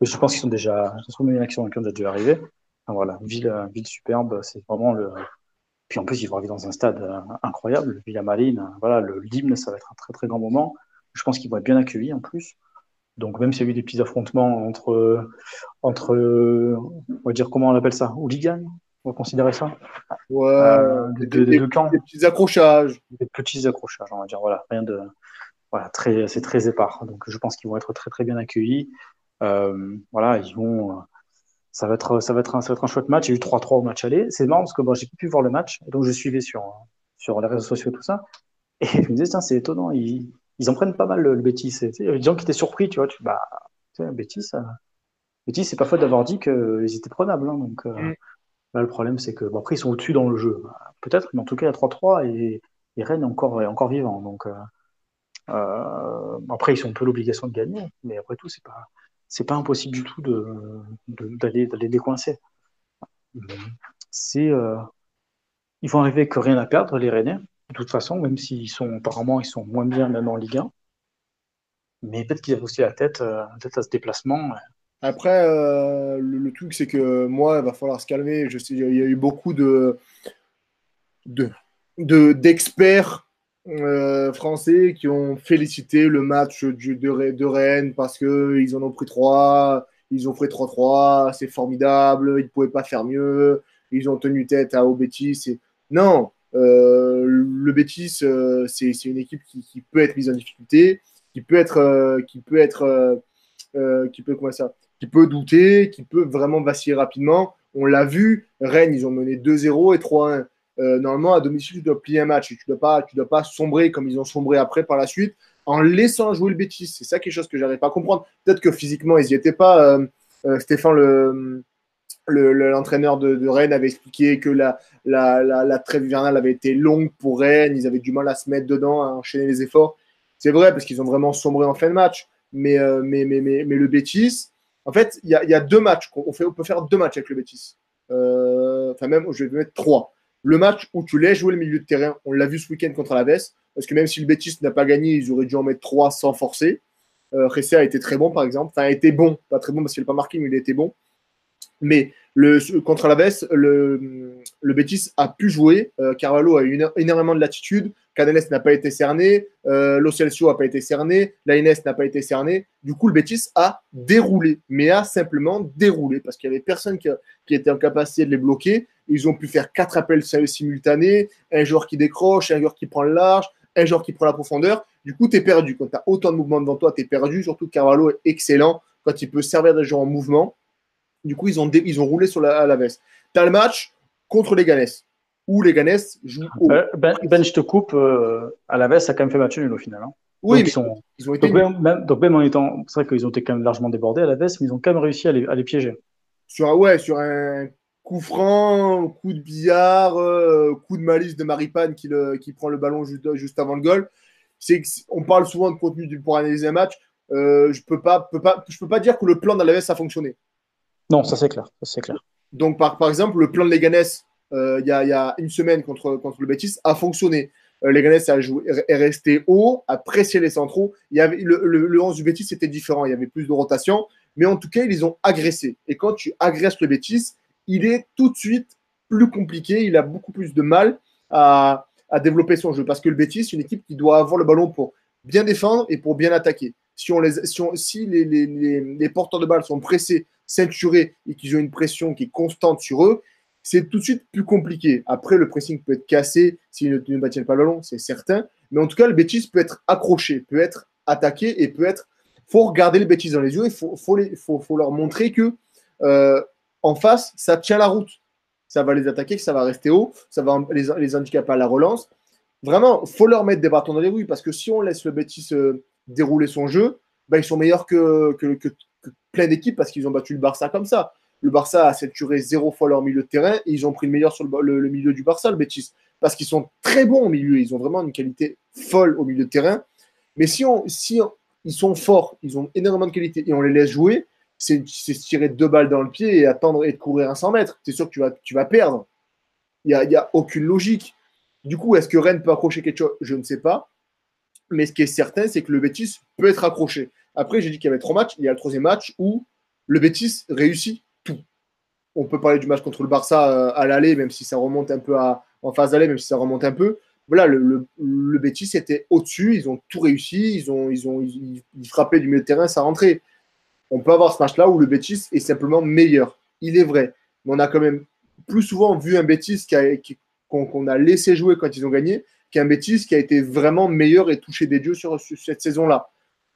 je pense qu'ils sont déjà, ce sont une action qui ont déjà arrivé. voilà, ville, ville superbe, c'est vraiment le. Puis en plus, ils vont arriver dans un stade euh, incroyable, le Villa Marine. Voilà, le l'hymne, ça va être un très très grand moment. Je pense qu'ils vont être bien accueillis en plus. Donc même s'il y a eu des petits affrontements entre, entre, on va dire comment on appelle ça, hooligans, on va considérer ça? Ouais, euh, des, petits accrochages. Des petits accrochages, on va dire. Voilà, rien de. Voilà, très, c'est très épars. Donc, je pense qu'ils vont être très, très bien accueillis. Euh, voilà, ils vont. Ça va, être, ça, va être un, ça va être un chouette match. Il y a eu 3-3 au match aller. C'est marrant parce que bon, j'ai pu voir le match, donc je suivais sur, sur les réseaux sociaux et tout ça. Et je me disais, tiens, c'est étonnant, ils, ils en prennent pas mal le, le Bétis. Il y a des gens qui étaient surpris, tu vois. Tu, bah, sais, Bétis, Bétis, c'est pas faute d'avoir dit qu'ils étaient prenables. Hein, donc, euh, mm le problème, c'est que, bon, après, ils sont au-dessus dans le jeu. Peut-être, mais en tout cas, il y a 3-3 et, Rennes est encore, est encore vivant. Donc, euh, euh, après, ils ont un peu l'obligation de gagner, mais après tout, c'est pas, c'est pas impossible du tout d'aller, de, décoincer. C'est, euh, ils vont arriver que rien à perdre, les Rennais, de toute façon, même s'ils sont, apparemment, ils sont moins bien même en Ligue 1. Mais peut-être qu'ils avaient aussi la tête, tête à ce déplacement. Après, euh, le, truc, c'est que moi, il va falloir se calmer. Je sais, il y a eu beaucoup de, d'experts euh, français qui ont félicité le match de, Rennes parce qu'ils en ont pris trois, ils ont fait 3-3, c'est formidable, ils ne pouvaient pas faire mieux, ils ont tenu tête à, au. Non, euh, le Bétis, c'est, une équipe qui, qui, peut être mise en difficulté, qui peut être, qui peut être, qui peut comment ça, qui peut douter, qui peut vraiment vaciller rapidement. On l'a vu, Rennes, ils ont mené 2-0 et 3-1. Euh, normalement, à domicile, tu dois plier un match. Tu ne dois, pas, tu dois pas sombrer comme ils ont sombré après par la suite en laissant jouer le Betis. C'est ça quelque chose que j'arrive pas à comprendre. Peut-être que physiquement, ils n'y étaient pas. Euh, euh, Stéphane, le, l'entraîneur de, Rennes, avait expliqué que la, la, la, trêve hivernale avait été longue pour Rennes. Ils avaient du mal à se mettre dedans, à enchaîner les efforts. C'est vrai, parce qu'ils ont vraiment sombré en fin de match. Mais, mais, mais, mais, mais le Betis, en fait, il y, a, deux matchs. On, fait, on peut faire deux matchs avec le Betis. Euh, enfin, même, je vais mettre trois. Le match où tu laisses jouer le milieu de terrain, on l'a vu ce week-end contre la Veste, parce que même si le Betis n'a pas gagné, ils auraient dû en mettre trois sans forcer. Euh, a été très bon, par exemple. Enfin, a été bon, pas très bon parce qu'il n'a pas marqué, mais il a été bon. Mais contre Alaves, le, le Betis a pu jouer. Euh, Carvalho a eu énormément de latitude. Canales n'a pas été cerné. Euh, n'a pas été cerné. Lainez n'a pas été cerné. Du coup, le Betis a déroulé, mais a simplement déroulé parce qu'il n'y avait personne qui, était en capacité de les bloquer. Ils ont pu faire quatre appels simultanés un joueur qui décroche, un joueur qui prend le large, un joueur qui prend la profondeur. Du coup, tu es perdu. Quand tu as autant de mouvements devant toi, tu es perdu. Surtout que Carvalho est excellent quand il peut servir des joueurs en mouvement. Du coup, ils ont, ils ont roulé sur la, à la veste. Tu as le match contre les Ganes, où les Ganes jouent haut. Euh, ben, ben, je te coupe, euh, à la veste, ça a quand même fait match nul au final. Hein. Oui, donc, ils, sont... ils, ont été. Donc, même, donc, même, en étant. C'est vrai qu'ils ont été quand même largement débordés à la veste, mais ils ont quand même réussi à les, à les piéger. Sur un, ouais, sur un coup franc, coup de billard, euh, coup de malice de Maripane qui, le, qui prend le ballon juste, juste avant le goal. C'est on parle souvent de contenu pour analyser un match. Euh, je peux pas, peux pas, je peux pas dire que le plan d'Alaves a fonctionné. Non, ça c'est clair, c'est clair. Donc par, par exemple, le plan de Leganés euh, il y, y, a une semaine contre, contre le Betis a fonctionné. Leganés a joué, est resté haut, a pressé les centraux. Il y avait, le, le, le 11 du Betis était différent, il y avait plus de rotation, mais en tout cas, ils les ont agressés. Et quand tu agresses le Betis, il est tout de suite plus compliqué, il a beaucoup plus de mal à, développer son jeu parce que le Betis, c'est une équipe qui doit avoir le ballon pour bien défendre et pour bien attaquer. Si, on les, les, porteurs de balles sont pressés, ceinturés et qu'ils ont une pression qui est constante sur eux, c'est tout de suite plus compliqué. Après, le pressing peut être cassé s'ils ne, ne batiennent pas le ballon, c'est certain. Mais en tout cas, le Betis peut être accroché, peut être attaqué et peut être. faut regarder le Betis dans les yeux, il les, faut, faut leur montrer que euh, en face, ça tient la route. Ça va les attaquer, ça va rester haut, ça va les, les handicaper à la relance. Vraiment, faut leur mettre des bâtons dans les roues parce que si on laisse le Betis euh, dérouler son jeu, bah, ils sont meilleurs que, que, que, plein d'équipes parce qu'ils ont battu le Barça comme ça. Le Barça a saturé zéro fois leur milieu de terrain et ils ont pris le meilleur sur le milieu du Barça, le Betis, parce qu'ils sont très bons au milieu. Ils ont vraiment une qualité folle au milieu de terrain. Mais si, on, si on, ils sont forts, ils ont énormément de qualité et on les laisse jouer, c'est se tirer deux balles dans le pied et attendre et de courir un 100 mètres. C'est sûr que tu vas, tu vas perdre. Il n'y a, y a aucune logique. Du coup, est-ce que Rennes peut accrocher quelque chose? Je ne sais pas. Mais ce qui est certain, c'est que le Betis peut être accroché. Après, j'ai dit qu'il y avait trois matchs. Il y a le troisième match où le Betis réussit tout. On peut parler du match contre le Barça à l'aller, même si ça remonte un peu à, en phase d'aller, même si ça remonte un peu. Voilà, le, le, le Betis était au-dessus. Ils ont tout réussi. Ils, ont, ils, ont, ils frappaient du milieu de terrain, ça rentrait on peut avoir ce match-là où le Betis est simplement meilleur. Il est vrai. Mais on a quand même plus souvent vu un Betis qu'on qu a laissé jouer quand ils ont gagné qu'un Betis qui a été vraiment meilleur et touché des dieux sur, cette saison-là.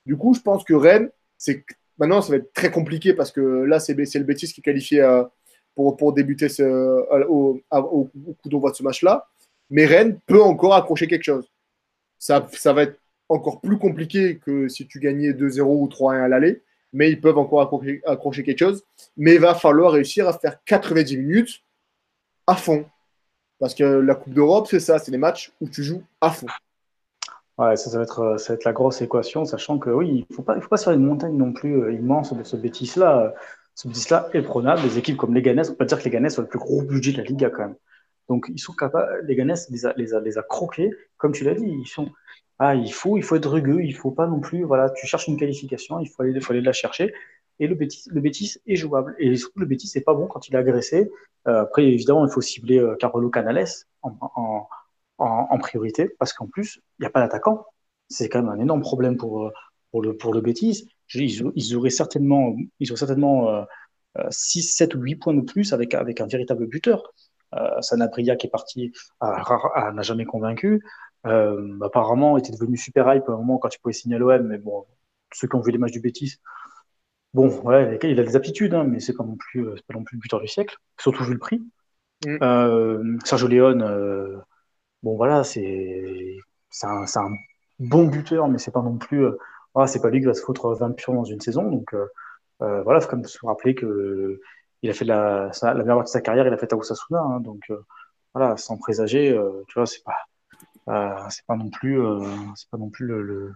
Du coup, je pense que Rennes, c'est maintenant, ça va être très compliqué parce que là, c'est le Betis qui est qualifié euh, pour, débuter euh, au, au, au, coup d'envoi de ce match-là. Mais Rennes peut encore accrocher quelque chose. Ça, ça va être encore plus compliqué que si tu gagnais 2-0 ou 3-1 à l'aller mais ils peuvent encore accrocher, quelque chose. Mais il va falloir réussir à faire 90 minutes à fond. Parce que la Coupe d'Europe, c'est ça, c'est les matchs où tu joues à fond. Ouais, ça, va être, ça va être la grosse équation, sachant que oui, il ne faut pas, faut pas se faire une montagne non plus euh, immense de ce bêtise-là. Ce bêtise-là est prenable. Des équipes comme les Ganes, on peut pas dire que les Ganes ont le plus gros budget de la Liga quand même. Donc ils sont capables, les Ganes les a, les les a croqués, comme tu l'as dit, ils sont, ah, il faut, il faut être rugueux, il faut pas non plus, voilà, tu cherches une qualification, il faut aller, faut aller la chercher. Et le Bétis, le est jouable. Et surtout, le Bétis n'est pas bon quand il est agressé. Euh, après, évidemment, il faut cibler euh, Carolo Canales en, en, priorité, parce qu'en plus, il n'y a pas d'attaquant. C'est quand même un énorme problème pour, euh, pour, le, pour le Bétis. Ils, ils auraient certainement, ils auraient certainement euh, 6, 7 ou 8 points de plus avec, avec un véritable buteur. Sanabria qui est parti n'a jamais convaincu. Euh, apparemment, était devenu super hype à un moment quand il pouvait signer à l'OM, mais bon, ceux qui ont vu les matchs du Bétis, bon, ouais, il a des aptitudes, hein, mais c'est pas non plus, euh, c'est pas non plus le buteur du siècle, surtout vu le prix. Mm. Euh, Sergio Leone, euh, bon voilà, c'est c'est un, un, bon buteur, mais c'est pas non plus, euh, ah, c'est pas lui qui va se foutre 20 pions dans une saison, donc euh, voilà, faut quand même se rappeler que il a fait la, la meilleure partie de sa carrière, il a fait à Osasuna, hein, donc voilà, sans présager, tu vois, c'est pas c'est pas non plus, euh, c'est pas non plus le, le,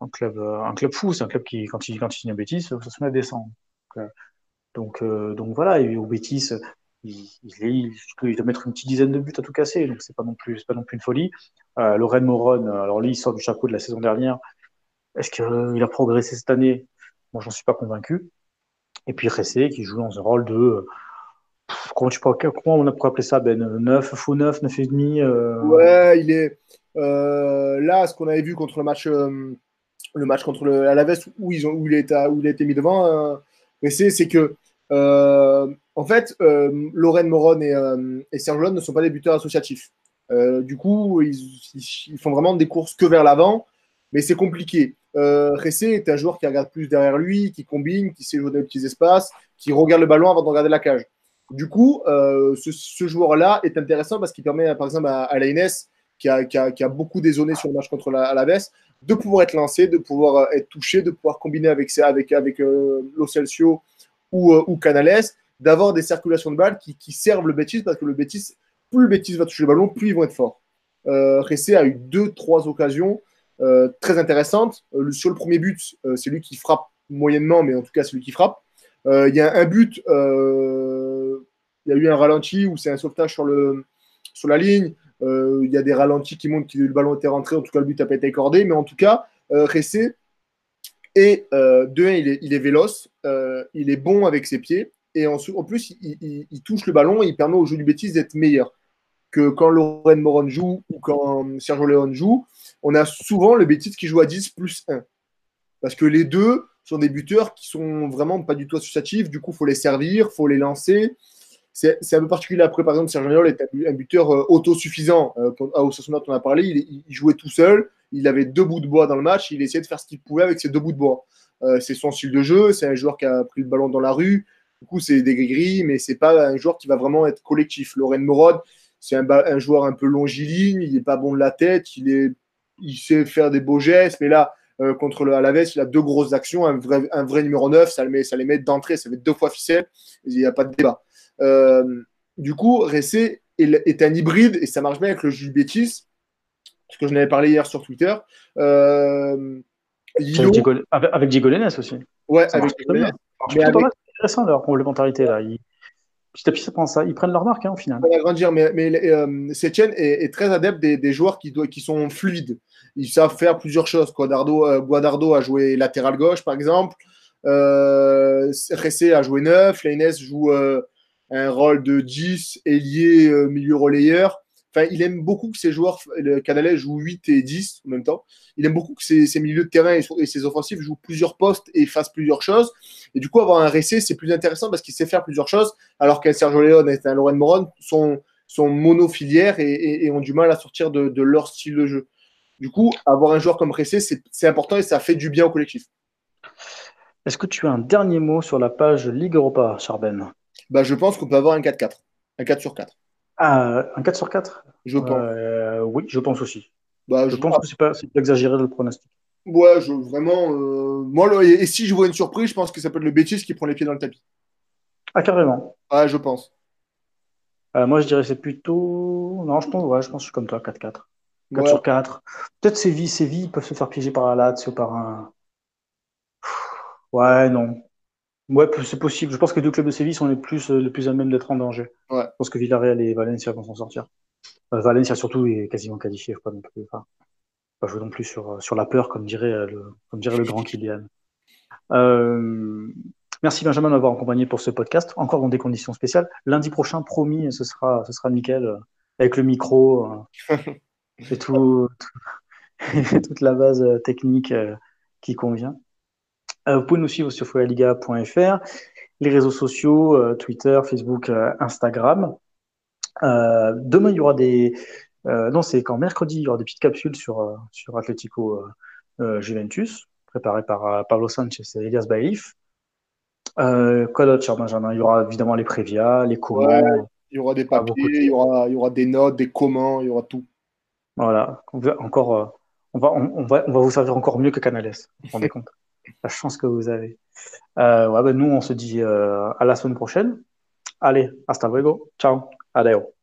un club, fou. C'est un club qui, quand il, quand il signe un Bétis, ça se met à descendre. Donc, euh, donc voilà. Et au Bétis, il, il, il, doit mettre une petite dizaine de buts à tout casser. Donc c'est pas non plus, pas non plus une folie. Euh, Lorraine Moron, alors lui, il sort du chapeau de la saison dernière. Est-ce qu'il a progressé cette année? Moi, j'en suis pas convaincu. Et puis Ressé, qui joue dans un rôle de comment, tu peux, comment on pourrait appeler ça, Ben 9, faux 9, 9,5 euh... Ouais, il est. Euh, là, ce qu'on avait vu contre le match, euh, le match contre le Alaves, où, où, il, a, où il a été mis devant, euh, c'est que. en fait, Lorraine Moron et, et Serge ne sont pas des buteurs associatifs. du coup, ils, font vraiment des courses que vers l'avant, mais c'est compliqué. Euh, Ressé est un joueur qui regarde plus derrière lui, qui combine, qui sait jouer dans les petits espaces, qui regarde le ballon avant de regarder la cage. Du coup, euh, ce, joueur-là est intéressant parce qu'il permet, par exemple, à, à qui a, beaucoup dézonné sur le match contre la, la de pouvoir être lancé, de pouvoir euh, être touché, de pouvoir combiner avec, avec, avec euh, ou, Canales, d'avoir des circulations de balles qui, servent le Betis parce que le Betis, plus le Betis va toucher le ballon, plus ils vont être forts. Euh, Ressé a eu deux, trois occasions très intéressante. Euh, sur le premier but, c'est lui qui frappe moyennement, mais en tout cas, c'est lui qui frappe. Il y a un but, il y a eu un ralenti où c'est un sauvetage sur, le, sur la ligne. Il y a des ralentis qui montrent que le ballon était rentré. En tout cas, le but n'a pas été accordé. Mais en tout cas, Ressé, et de un, il est, il est véloce, il est bon avec ses pieds. Et en, plus, il, touche le ballon il permet au jeu du bêtise d'être meilleur que quand Lorraine Moron joue ou quand Sergio Leone joue on a souvent le Betis qui joue à 10 plus 1. Parce que les deux sont des buteurs qui sont vraiment pas du tout associatifs. Du coup, faut les servir, faut les lancer. C'est un peu particulier après, par exemple, Sergio Leone est un buteur euh, autosuffisant. Euh, à Osasuna, on a parlé, il, jouait tout seul. Il avait deux bouts de bois dans le match. Il essayait de faire ce qu'il pouvait avec ces deux bouts de bois. Euh, c'est son style de jeu. C'est un joueur qui a pris le ballon dans la rue. Du coup, c'est des gris-gris, mais c'est pas un joueur qui va vraiment être collectif. Lorraine Morod, c'est un, un, joueur un peu longiligne. Il n'est pas bon de la tête. Il est il sait faire des beaux gestes, mais là, euh, contre le Alaves, il a deux grosses actions. Un vrai, un vrai numéro 9, ça, le met, ça les met d'entrée, ça fait deux fois ficelle, il n'y a pas de débat. Euh, du coup, Ressé est, un hybride et ça marche bien avec le Jules Bétis, ce que je n'avais parlé hier sur Twitter. Euh, Lilo, avec, Diego Lenes aussi. Ouais, ça avec Diego Lenes. C'est intéressant leur complémentarité là. Petit à petit, ça. Ils prennent leur marque hein, au final. Va grandir, mais, mais euh, est, très adepte des, joueurs qui, qui, sont fluides. Ils savent faire plusieurs choses. Guadardo, euh, a joué latéral gauche, par exemple. Euh, Ressé a joué 9. Lainez joue euh, un rôle de 10, ailier, milieu relayeur. Enfin, il aime beaucoup que ses joueurs, le Canalais joue 8 et 10 en même temps. Il aime beaucoup que ses, ses milieux de terrain et, et, ses offensifs jouent plusieurs postes et fassent plusieurs choses. Et du coup, avoir un Ressé, c'est plus intéressant parce qu'il sait faire plusieurs choses, alors qu'un Sergio Leone et un Loren Moron sont, sont monofilières et, et, et, ont du mal à sortir de, de, leur style de jeu. Du coup, avoir un joueur comme Ressé, c'est important et ça fait du bien au collectif. Est-ce que tu as un dernier mot sur la page Ligue Europa, Charben? Bah, Je pense qu'on peut avoir un 4-4. Un 4 sur 4. Ah, un 4 sur 4 Je pense. Euh, oui, je pense aussi. Bah, je, je, pense que c'est pas, exagéré le pronostic. Ouais, je, vraiment. Euh, moi, le, et, et, si je vois une surprise, je pense que ça peut être le Betis qui prend les pieds dans le tapis. Ah, carrément. Ouais, je pense. Euh, moi, je dirais c'est plutôt. Non, je pense, ouais, je pense que je suis comme toi, 4-4. 4 ouais. sur 4. Peut-être Séville, Séville peuvent se faire piéger par la Lazio, par un. Ouais, non. Ouais, c'est possible. Je pense que les deux clubs de Séville sont les plus, les plus à même d'être en danger. Ouais. Je pense que Villarreal et Valencia vont s'en sortir. Euh, Valencia surtout est quasiment qualifié, pas non plus. Enfin, pas jouer non plus sur, sur la peur, comme dirait le, comme dirait le grand Kylian. Euh, merci Benjamin d'avoir accompagné pour ce podcast, encore dans des conditions spéciales. Lundi prochain, promis, ce sera, ce sera nickel, euh, avec le micro euh, et tout, tout toute la base technique qui convient. Vous pouvez nous suivre sur foyaliga.fr, les réseaux sociaux, Twitter, Facebook, Instagram. demain, il y aura des, euh, non, c'est quand mercredi, il y aura des petites capsules sur, euh, sur Atlético euh, Juventus, préparées par Pablo Sanchez et Elias Baïf. Euh, quoi d'autre, cher Benjamin? Il y aura évidemment les prévias, les comment. Ouais, il y aura des papiers, il y aura, il y aura des notes, des comment, il y aura tout. Voilà, encore, on va, on, on, va, on va vous servir encore mieux que Canales. Vous vous rendez compte? La chance que vous avez. ouais, ben nous, on se dit à la semaine prochaine. Allez, hasta luego. Ciao. Adeo.